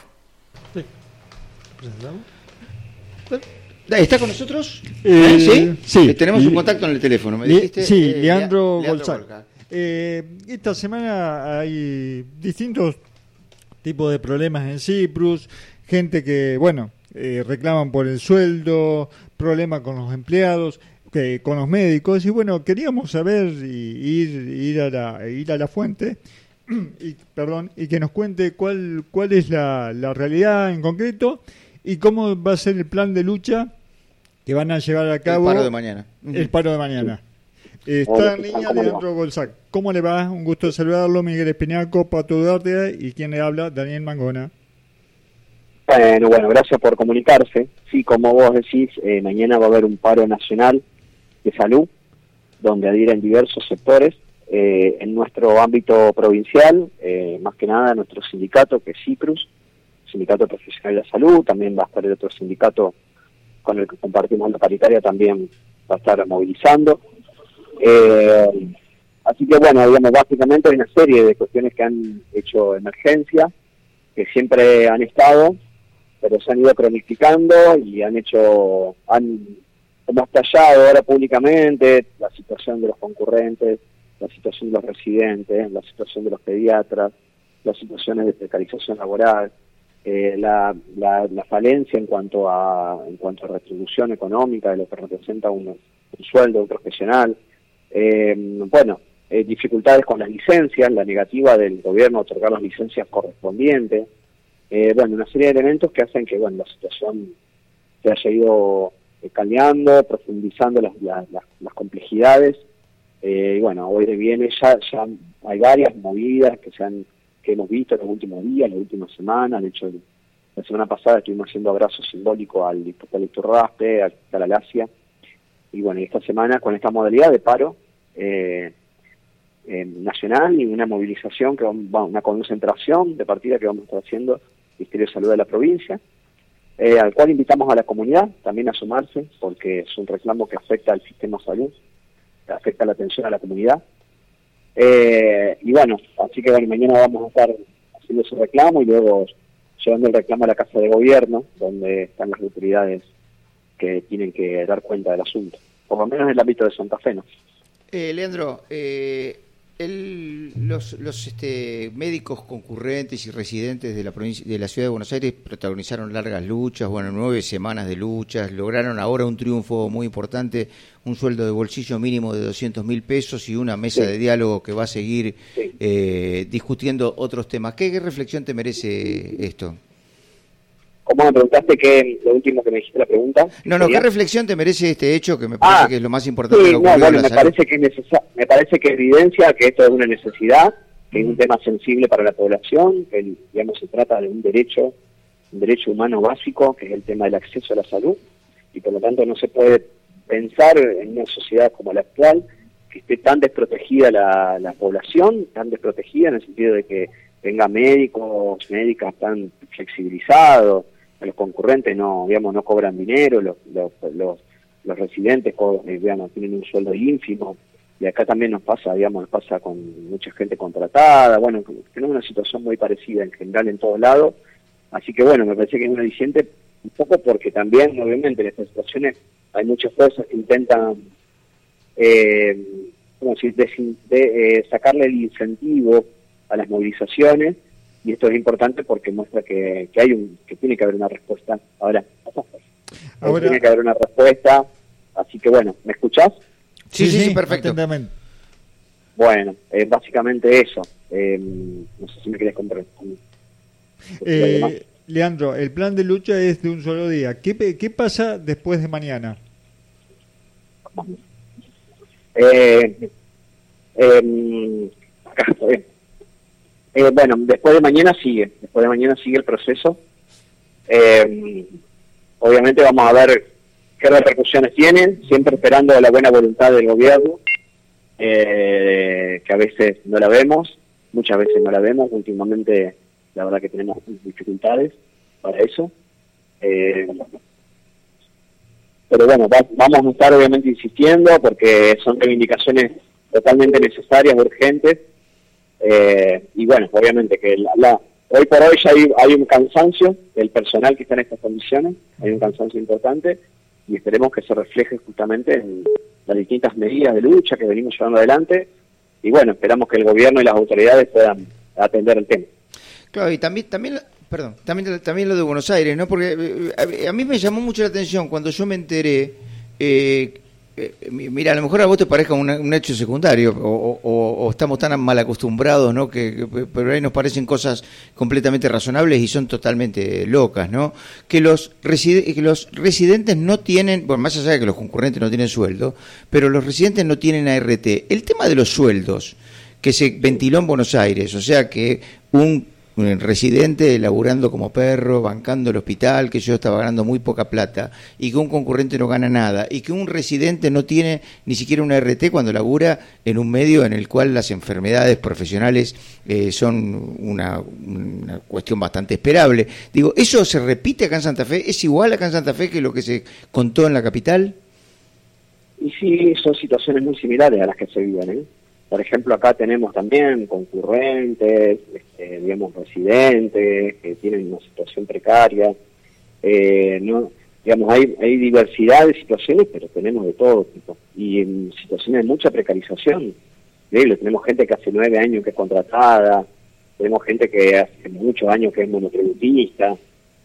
¿Está con nosotros? Eh, ¿Eh? ¿Sí? sí. Eh, Tenemos un contacto en el teléfono, me dijiste. sí, eh, Leandro, Lea- Golzán. Golzán. Eh, esta semana hay distintos tipos de problemas en Cyprus, gente que, bueno, eh, reclaman por el sueldo, problemas con los empleados, que, con los médicos, y bueno, queríamos saber y ir, ir, a, la, ir a la fuente. Y, perdón, y que nos cuente cuál, cuál es la, la realidad en concreto y cómo va a ser el plan de lucha que van a llevar a cabo paro de mañana. el paro de mañana. Está en ¿qué línea tal? ¿Cómo le va? Leandro Golzac. ¿Cómo le va? Un gusto saludarlo, Miguel Espinaco, Pato Duarte y quien le habla, Daniel Mangona. Bueno, bueno, gracias por comunicarse. Sí, como vos decís, eh, mañana va a haber un paro nacional de salud, donde adhieren diversos sectores. Eh, en nuestro ámbito provincial, eh, más que nada nuestro sindicato, que es CIPRUS, Sindicato Profesional de la Salud, también va a estar el otro sindicato con el que compartimos la paritaria, también va a estar movilizando. Eh, así que bueno, digamos, básicamente hay una serie de cuestiones que han hecho emergencia, que siempre han estado, pero se han ido cronificando y han hecho, han hemos estallado ahora públicamente la situación de los concurrentes, la situación de los residentes, la situación de los pediatras, las situaciones de precarización laboral, eh, la, la, la falencia en cuanto a en cuanto a retribución económica de lo que representa un, un sueldo profesional, eh, bueno, eh, dificultades con las licencias, la negativa del gobierno a otorgar las licencias correspondientes, eh, bueno, una serie de elementos que hacen que bueno la situación se haya ido eh, caldeando, profundizando las, las, complejidades. Y bueno, hoy de viene ya, ya hay varias movidas que se han que hemos visto en los últimos días, las últimas semanas. De hecho, la semana pasada estuvimos haciendo abrazo simbólico al diputado Héctor Raspe, a. Y bueno, esta semana con esta modalidad de paro eh, eh, nacional y una movilización, que vamos- va- una concentración de partida que vamos a estar haciendo el Ministerio de Salud de la provincia, eh, al cual invitamos a la comunidad también a sumarse, porque es un reclamo que afecta al sistema de salud, que afecta la atención a la comunidad. Eh, y bueno, así que bueno, mañana vamos a estar haciendo ese reclamo y luego llevando el reclamo a la Casa de Gobierno, donde están las autoridades que tienen que dar cuenta del asunto, por lo menos en el ámbito de Santa Fe, ¿no? Eh, Leandro, eh, el- los los este, médicos concurrentes y residentes de la provincia de la ciudad de Buenos Aires protagonizaron largas luchas, bueno, nueve semanas de luchas, lograron ahora un triunfo muy importante, un sueldo de bolsillo mínimo de 200 mil pesos y una mesa de diálogo que va a seguir eh, discutiendo otros temas. ¿Qué, qué reflexión te merece esto? ¿Cómo me preguntaste qué lo último que me dijiste la pregunta? No, no, ¿qué reflexión te merece este hecho que me parece Ah, que es lo más importante Sí, que no, ocurrió en bueno, la me salud? parece que me parece que evidencia que esto es una necesidad, que es un tema sensible para la población, que el- digamos se trata de un derecho, un derecho humano básico, que es el tema del acceso a la salud, y por lo tanto no se puede pensar en una sociedad como la actual que esté tan desprotegida la, la población, tan desprotegida en el sentido de que tenga médicos, médicas tan flexibilizados, los concurrentes no, digamos, no cobran dinero, los, los, los, residentes eh, digamos, tienen un sueldo ínfimo, y acá también nos pasa, digamos, nos pasa con mucha gente contratada, bueno, tenemos una situación muy parecida en general en todos lados, así que bueno, me parece que es una diciente un poco porque también, obviamente, en estas situaciones hay muchas cosas que intentan, eh, como si desin- de, eh, sacarle el incentivo a las movilizaciones, y esto es importante porque muestra que, que hay un que tiene que haber una respuesta. Ahora, Ahora- tiene que haber una respuesta, así que bueno, ¿me escuchás? Sí, sí, sí, perfecto. atentamente. Bueno, eh, básicamente eso. Eh, no sé si me querés comprar. Eh, Leandro, el plan de lucha es de un solo día. ¿Qué, pe- qué pasa después de mañana? Eh, eh, acá estoy. Eh, bueno, después de mañana sigue, después de mañana sigue el proceso. Eh, obviamente vamos a ver qué repercusiones tienen, siempre esperando la buena voluntad del gobierno, eh, que a veces no la vemos, muchas veces no la vemos, últimamente la verdad que tenemos dificultades para eso. Eh, pero bueno, va- vamos a estar obviamente insistiendo porque son reivindicaciones totalmente necesarias, urgentes, eh, y bueno, obviamente que la, hoy por hoy ya hay, un cansancio del personal que está en estas condiciones, hay un cansancio importante, y esperemos que se refleje justamente en las distintas medidas de lucha que venimos llevando adelante, y bueno, esperamos que el gobierno y las autoridades puedan atender el tema. Claro, y también, también, perdón, también, también lo de Buenos Aires, ¿no? Porque eh, a, a mí me llamó mucho la atención cuando yo me enteré, eh, mi- mira, a lo mejor a vos te parezca un, un hecho secundario, o, estamos tan mal acostumbrados, ¿no? Que, pero ahí nos parecen cosas completamente razonables y son totalmente locas, ¿no? Que los, que los residentes no tienen, bueno, más allá de que los concurrentes no tienen sueldo, pero los residentes no tienen ART. El tema de los sueldos, que se ventiló en Buenos Aires, o sea que un residente laburando como perro, bancando el hospital, que yo estaba ganando muy poca plata, y que un concurrente no gana nada, y que un residente no tiene ni siquiera una RT cuando labura en un medio en el cual las enfermedades profesionales eh, son una, una cuestión bastante esperable. Digo, ¿eso se repite acá en Santa Fe? ¿Es igual acá en Santa Fe que lo que se contó en la capital? Y sí, son situaciones muy similares a las que se viven. ¿eh? Por ejemplo, acá tenemos también concurrentes, este, digamos, residentes que tienen una situación precaria. Eh, no, digamos, hay, hay diversidad de situaciones, pero tenemos de todo tipo. Y en situaciones de mucha precarización. Tenemos gente que hace nueve años que es contratada, tenemos gente que hace muchos años que es monotributista,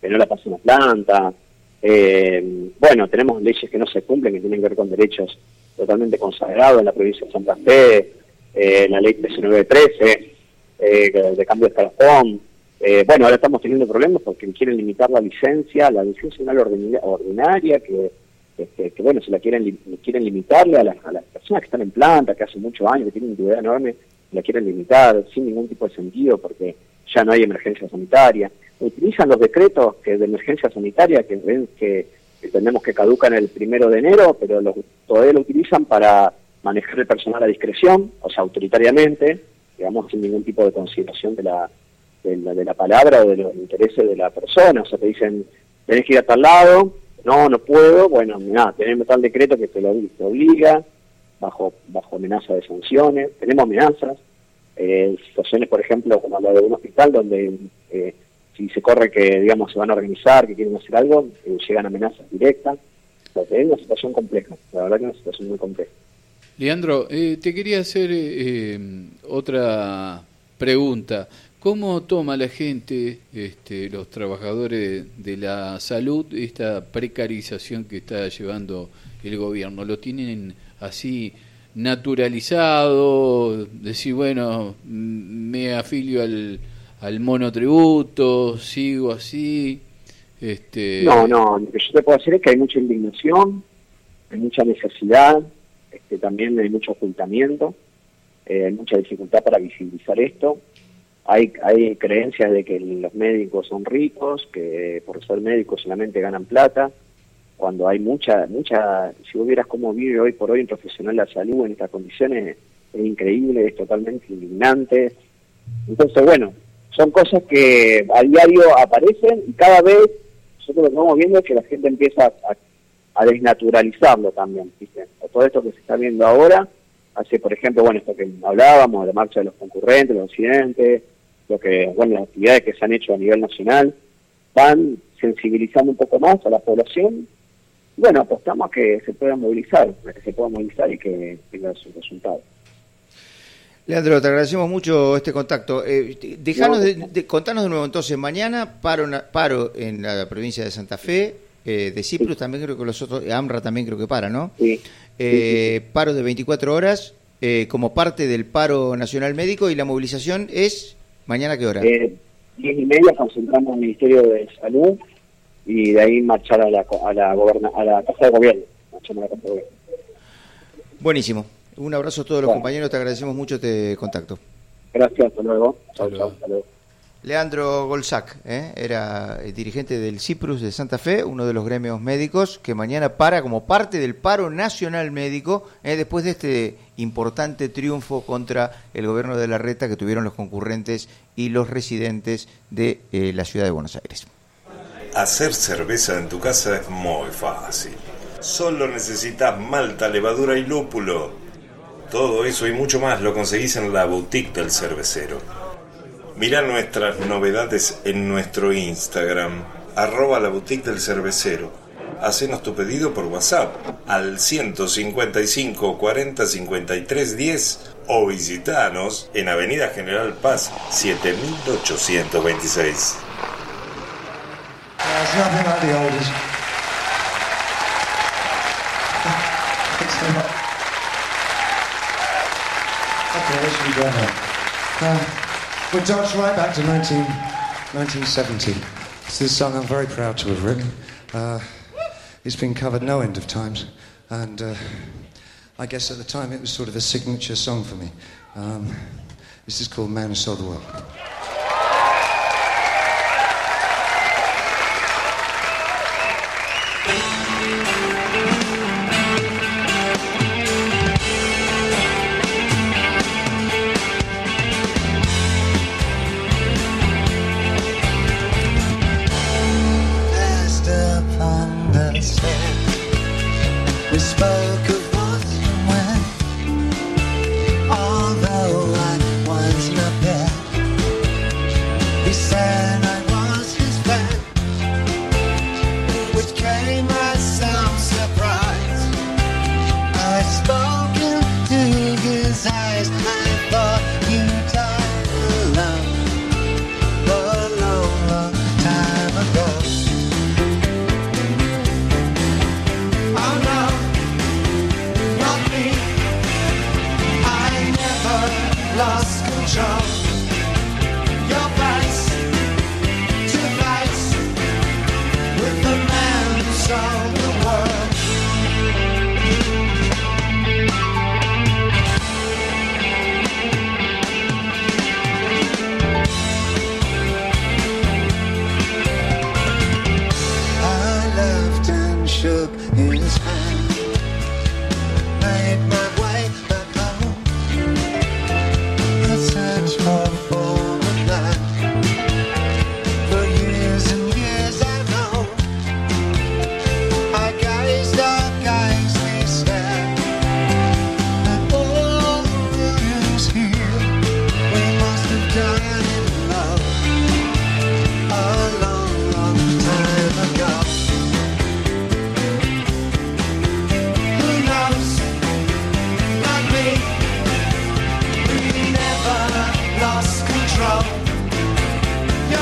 que no la pasa en la planta. Eh, bueno, tenemos leyes que no se cumplen, que tienen que ver con derechos totalmente consagrados en la provincia de Santa Fe, eh, la ley 13913, eh, de cambio de escalafón. Eh, bueno, ahora estamos teniendo problemas porque quieren limitar la licencia, la licencia una ordinaria, ordinaria que, que, que, bueno, se la quieren quieren limitarle a las, a las personas que están en planta, que hace muchos años, que tienen antigüedad enorme, la quieren limitar sin ningún tipo de sentido porque ya no hay emergencia sanitaria. Utilizan los decretos que de emergencia sanitaria que ven que, tenemos que caducan el primero de enero, pero los, todavía lo utilizan para manejar el personal a discreción, o sea, autoritariamente, digamos, sin ningún tipo de consideración de la, de la, de la palabra o de los intereses de la persona. O sea, te dicen, tenés que ir a tal lado, no, no puedo, bueno, nada, tenemos tal decreto que te lo obliga, bajo, bajo amenaza de sanciones, tenemos amenazas, eh, situaciones, por ejemplo, como la de un hospital donde eh, si se corre que, digamos, se van a organizar, que quieren hacer algo, eh, llegan amenazas directas. O es una situación compleja, la verdad que es una situación muy compleja. Leandro, eh, te quería hacer eh, eh, otra pregunta. ¿Cómo toma la gente, este, los trabajadores de la salud, esta precarización que está llevando el gobierno? ¿Lo tienen así naturalizado? Decir, bueno, mm, me afilio al, al monotributo, sigo así. Este... No, no, lo que yo te puedo decir es que hay mucha indignación, hay mucha necesidad, también hay mucho ocultamiento, eh, hay mucha dificultad para visibilizar esto. Hay, hay creencias de que los médicos son ricos, que por ser médicos solamente ganan plata, cuando hay mucha, mucha, si vos vieras cómo vive hoy por hoy un profesional de la salud en estas condiciones, es increíble, es totalmente indignante. Entonces, bueno, son cosas que a diario aparecen y cada vez nosotros lo que vamos viendo es que la gente empieza a, a desnaturalizarlo también. ¿viste? Todo esto que se está viendo ahora hace, por ejemplo, bueno, esto que hablábamos, de la marcha de los concurrentes, los incidentes, lo que, bueno, las actividades que se han hecho a nivel nacional, van sensibilizando un poco más a la población. Bueno, apostamos a que se pueda movilizar, a que se pueda movilizar y que tenga sus resultados. Leandro, te agradecemos mucho este contacto. Eh, dejanos No. de, de- contanos de nuevo entonces, mañana paro, paro en la provincia de Santa Fe, eh, de Ciprus también creo que los otros, AMRA también creo que para, ¿no? Sí. Eh, Paro de 24 horas eh, como parte del paro nacional médico y la movilización es mañana qué hora? Eh, diez y media concentramos en el Ministerio de Salud y de ahí marchar a la, co- a la, goberna- a la Casa de Gobierno. Marchamos a la Casa de Gobierno. Buenísimo. Un abrazo a todos los compañeros, te agradecemos mucho este contacto. Gracias, hasta luego. Chao, chao, hasta luego. Leandro Golzac, ¿eh? era el dirigente del CIPRUS de Santa Fe, uno de los gremios médicos, que mañana para como parte del paro nacional médico, ¿eh? después de este importante triunfo contra el gobierno de la Reta que tuvieron los concurrentes y los residentes de eh, la ciudad de Buenos Aires. Hacer cerveza en tu casa es muy fácil. Solo necesitas malta, levadura y lúpulo. Todo eso y mucho más lo conseguís en la boutique del cervecero. Mira nuestras novedades en nuestro Instagram, arroba la boutique del cervecero. Hacenos tu pedido por WhatsApp al 155 40 53 10 o visitanos en Avenida General Paz 7826. There's nothing like the oldest. Thanks a lot. Okay, what should we go now? Uh, we'll dodge right back to 19, 1970. It's this song I'm very proud to have written. Uh, it's been covered no end of times, and uh, I guess at the time it was sort of a signature song for me. Um, this is called Man Who Sold the World.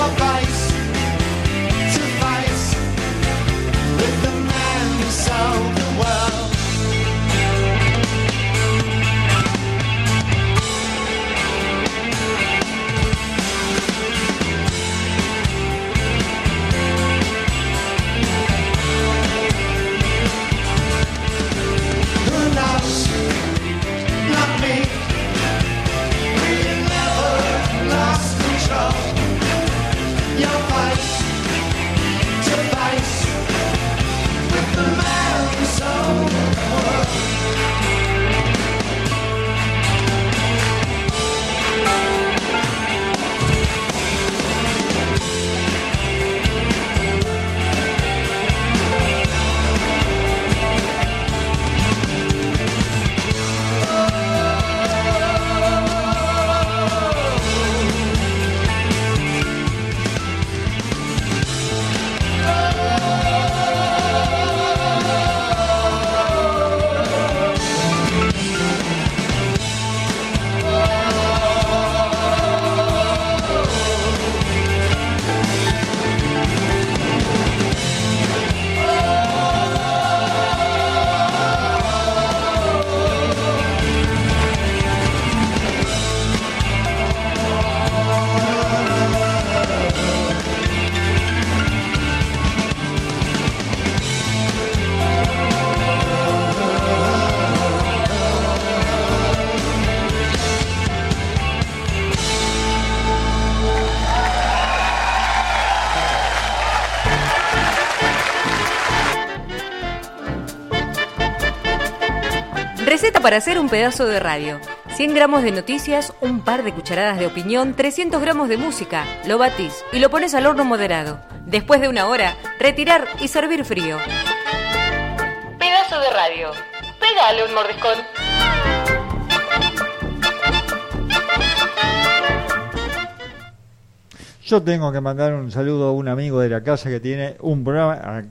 alright. Para hacer un pedazo de radio. 100 gramos de noticias, un par de cucharadas de opinión, 300 gramos de música. Lo batís y lo pones al horno moderado. Después de una hora, retirar y servir frío. Pedazo de radio. Pégale un mordiscón. Yo tengo que mandar un saludo a un amigo de la casa que tiene un programa,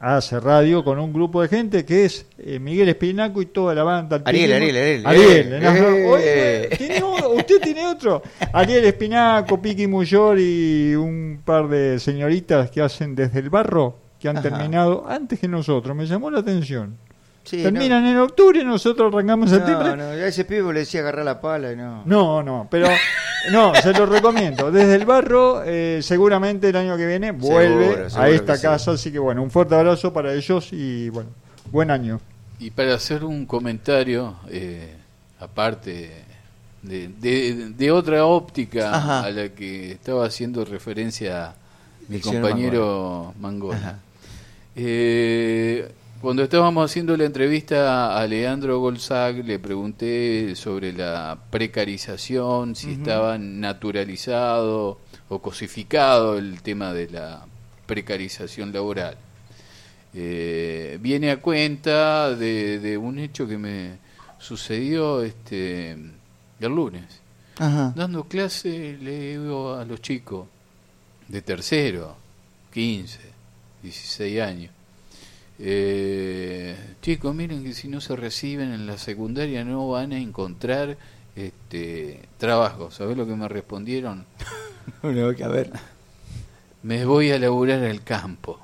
hace radio con un grupo de gente que es eh, Miguel Espinaco y toda la banda. Ariel, Ariel, Ariel. Ariel, Eh, eh. ¿tiene o- ¿usted tiene otro? Ariel Espinaco, Piqui Muyor y un par de señoritas que hacen desde el barro, que han Ajá. terminado antes que nosotros. Me llamó la atención. Sí, Terminan en octubre y nosotros arrancamos No, septiembre. no, a ese pibe le decía agarrar la pala y no. No, no, pero no, se lo recomiendo. Desde el barro, eh, seguramente el año que viene vuelve Seguro, seguro a esta sí. casa. Así que bueno, un fuerte abrazo para ellos y bueno, buen año. Y para hacer un comentario, eh, aparte de, de- de otra óptica Ajá. a la que estaba haciendo referencia mi Diccionario compañero Mangona. Eh, cuando estábamos haciendo la entrevista a Leandro Golzag, le pregunté sobre la precarización, si estaba naturalizado o cosificado el tema de la precarización laboral. Eh, viene a cuenta de, de un hecho que me sucedió este el lunes. Ajá. Dando clase le digo a los chicos de tercero, 15, 16 años. Eh, chicos, miren que si no se reciben en la secundaria no van a encontrar este trabajo. ¿Sabés lo que me respondieron? Bueno, que a ver. Me voy a laburar al campo.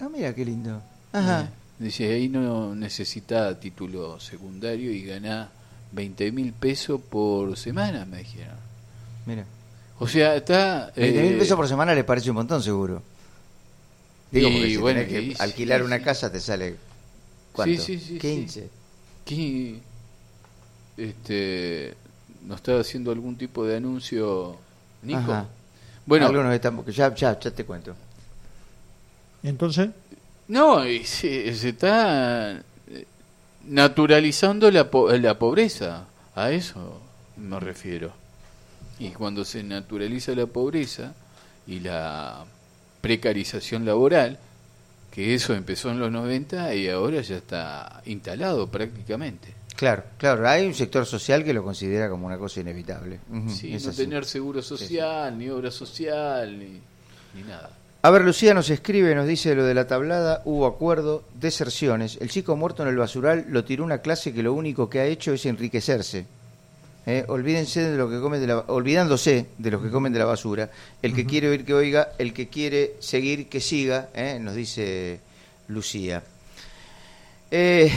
Ah, mira qué lindo. Ajá. Eh, Dice, ahí no necesita título secundario y gana 20 mil pesos por semana, me dijeron. Mira. O sea, está... 20 mil eh, pesos por semana le parece un montón, seguro. Digo, Y porque si bueno, tenés que y sí, alquilar sí, una sí. casa te sale. ¿Cuánto? Sí, sí, sí, 15. ¿Qué- este, ¿No está haciendo algún tipo de anuncio, Nico? Ajá. Bueno, Algunos están, ya, ya, ya te cuento. Entonces, no, y se, se está eh, naturalizando la, po- la pobreza. A eso me refiero. Y cuando se naturaliza la pobreza y la precarización laboral, que eso empezó en los 90 y ahora ya está instalado prácticamente. Claro, claro, hay un sector social que lo considera como una cosa inevitable. Ujú, Sí, no así. tener seguro social, ni obra social, ni, ni nada. A ver, Lucía nos escribe, nos dice lo de la tablada, hubo acuerdo, deserciones. El chico muerto en el basural lo tiró una clase que lo único que ha hecho es enriquecerse. Eh, olvídense de lo que comen de la, olvidándose de los que comen de la basura. El que quiere oír que oiga, el que quiere seguir que siga, eh, nos dice Lucía. Eh,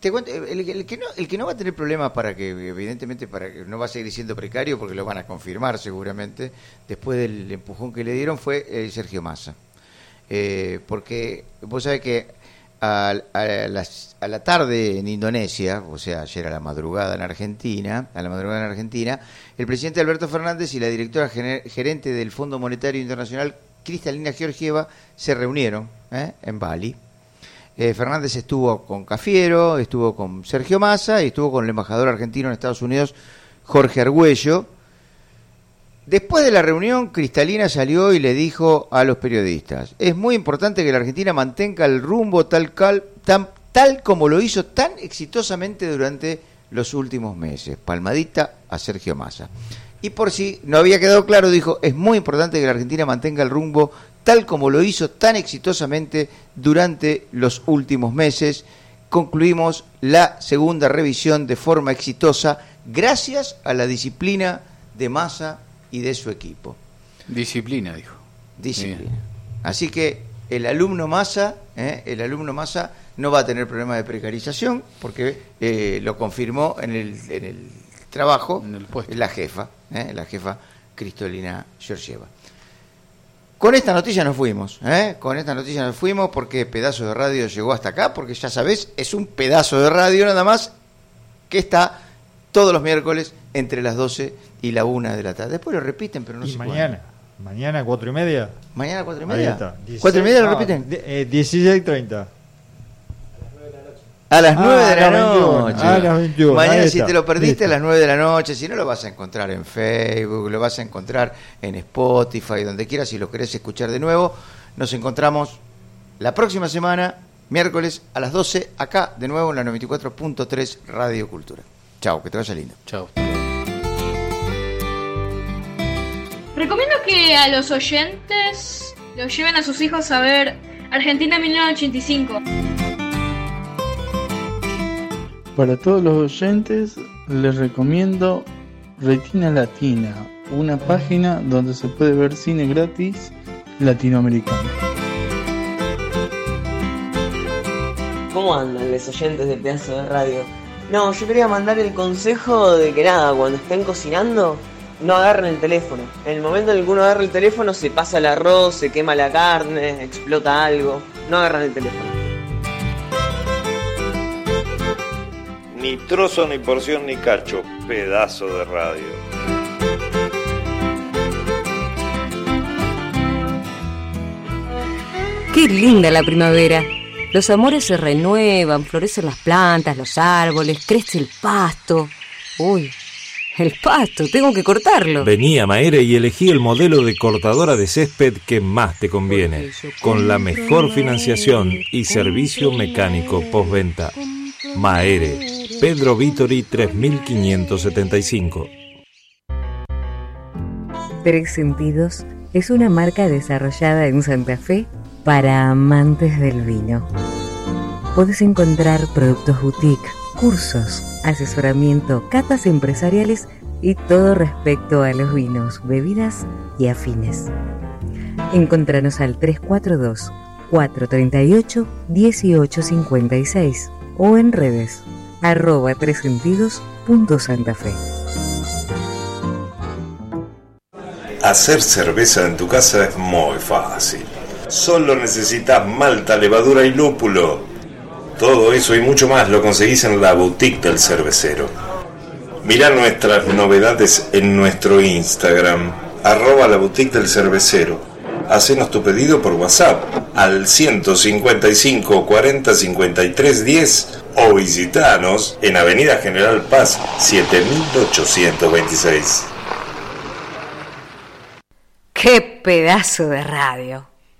te cuento, el, el que no, el que no va a tener problemas para que, evidentemente, para que no va a seguir siendo precario, porque lo van a confirmar seguramente, después del empujón que le dieron, fue eh, Sergio Massa. Eh, porque vos sabés que a, la tarde en Indonesia, o sea, ayer a la madrugada en Argentina, a la madrugada en Argentina, el presidente Alberto Fernández y la directora gerente del Fondo Monetario Internacional, Cristalina Georgieva, se reunieron ¿eh? en Bali. Eh, Fernández estuvo con Cafiero, estuvo con Sergio Massa y estuvo con el embajador argentino en Estados Unidos, Jorge Argüello. Después de la reunión, Cristalina salió y le dijo a los periodistas, es muy importante que la Argentina mantenga el rumbo tal, cal- tal como lo hizo tan exitosamente durante los últimos meses. Palmadita a Sergio Massa. Y por si no había quedado claro, dijo, es muy importante que la Argentina mantenga el rumbo tal como lo hizo tan exitosamente durante los últimos meses. Concluimos la segunda revisión de forma exitosa gracias a la disciplina de Massa y de su equipo. Disciplina, dijo. Disciplina. Así que el alumno Massa, ¿eh? el alumno no va a tener problema de precarización porque eh, lo confirmó en el, en el trabajo la jefa, ¿eh? la jefa Cristolina Georgieva. Con esta noticia nos fuimos, con esta noticia nos fuimos porque pedazo de radio llegó hasta acá, porque ya sabés, es un pedazo de radio nada más que está todos los miércoles entre las 12 y la 1 de la tarde. Después lo repiten, pero no y sé mañana, mañana cuatro y media. ¿Mañana cuatro y media? está. ¿Cuatro y media lo no, repiten? eh, 16.30. A las Ah, 9 de a la las 21, noche. a las 21, Mañana si te lo perdiste a las 9 de la noche, si no lo vas a encontrar en Facebook, lo vas a encontrar en Spotify, donde quieras, si lo querés escuchar de nuevo. Nos encontramos la próxima semana, miércoles a las 12, acá de nuevo en la 94.3 Radio Cultura. Chao, que te vaya lindo. Chao. Recomiendo que a los oyentes los lleven a sus hijos a ver Argentina 1985. Para todos los oyentes les recomiendo Retina Latina, una página donde se puede ver cine gratis latinoamericano. ¿Cómo andan los oyentes de Pedazo de Radio? No, yo quería mandar el consejo de que nada, cuando estén cocinando, no agarren el teléfono. En el momento en el que uno agarra el teléfono se pasa el arroz, se quema la carne, explota algo. No agarran el teléfono. Ni trozo, ni porción, ni cacho. Pedazo de radio. Qué linda la primavera. Los amores se renuevan, florecen las plantas, los árboles, crece el pasto. Uy, el pasto, tengo que cortarlo. Vení a Maere y elegí el modelo de cortadora de césped que más te conviene, con la mejor financiación y servicio mecánico postventa. Maere, Pedro Vitori 3575. Tres Sentidos es una marca desarrollada en Santa Fe para amantes del vino. Puedes encontrar productos boutique, cursos, asesoramiento, catas empresariales y todo respecto a los vinos, bebidas y afines. Encontranos al 342 438 1856 o en redes arroba tres sentidos punto Santa Fe. Hacer cerveza en tu casa es muy fácil. Solo necesitas malta, levadura y lúpulo. Todo eso y mucho más lo conseguís en la boutique del cervecero. Mirá nuestras novedades en nuestro Instagram, arroba la boutique del cervecero. Hacenos tu pedido por WhatsApp al 155 40 53 10 o visitanos en Avenida General Paz 7826. ¡Qué pedazo de radio!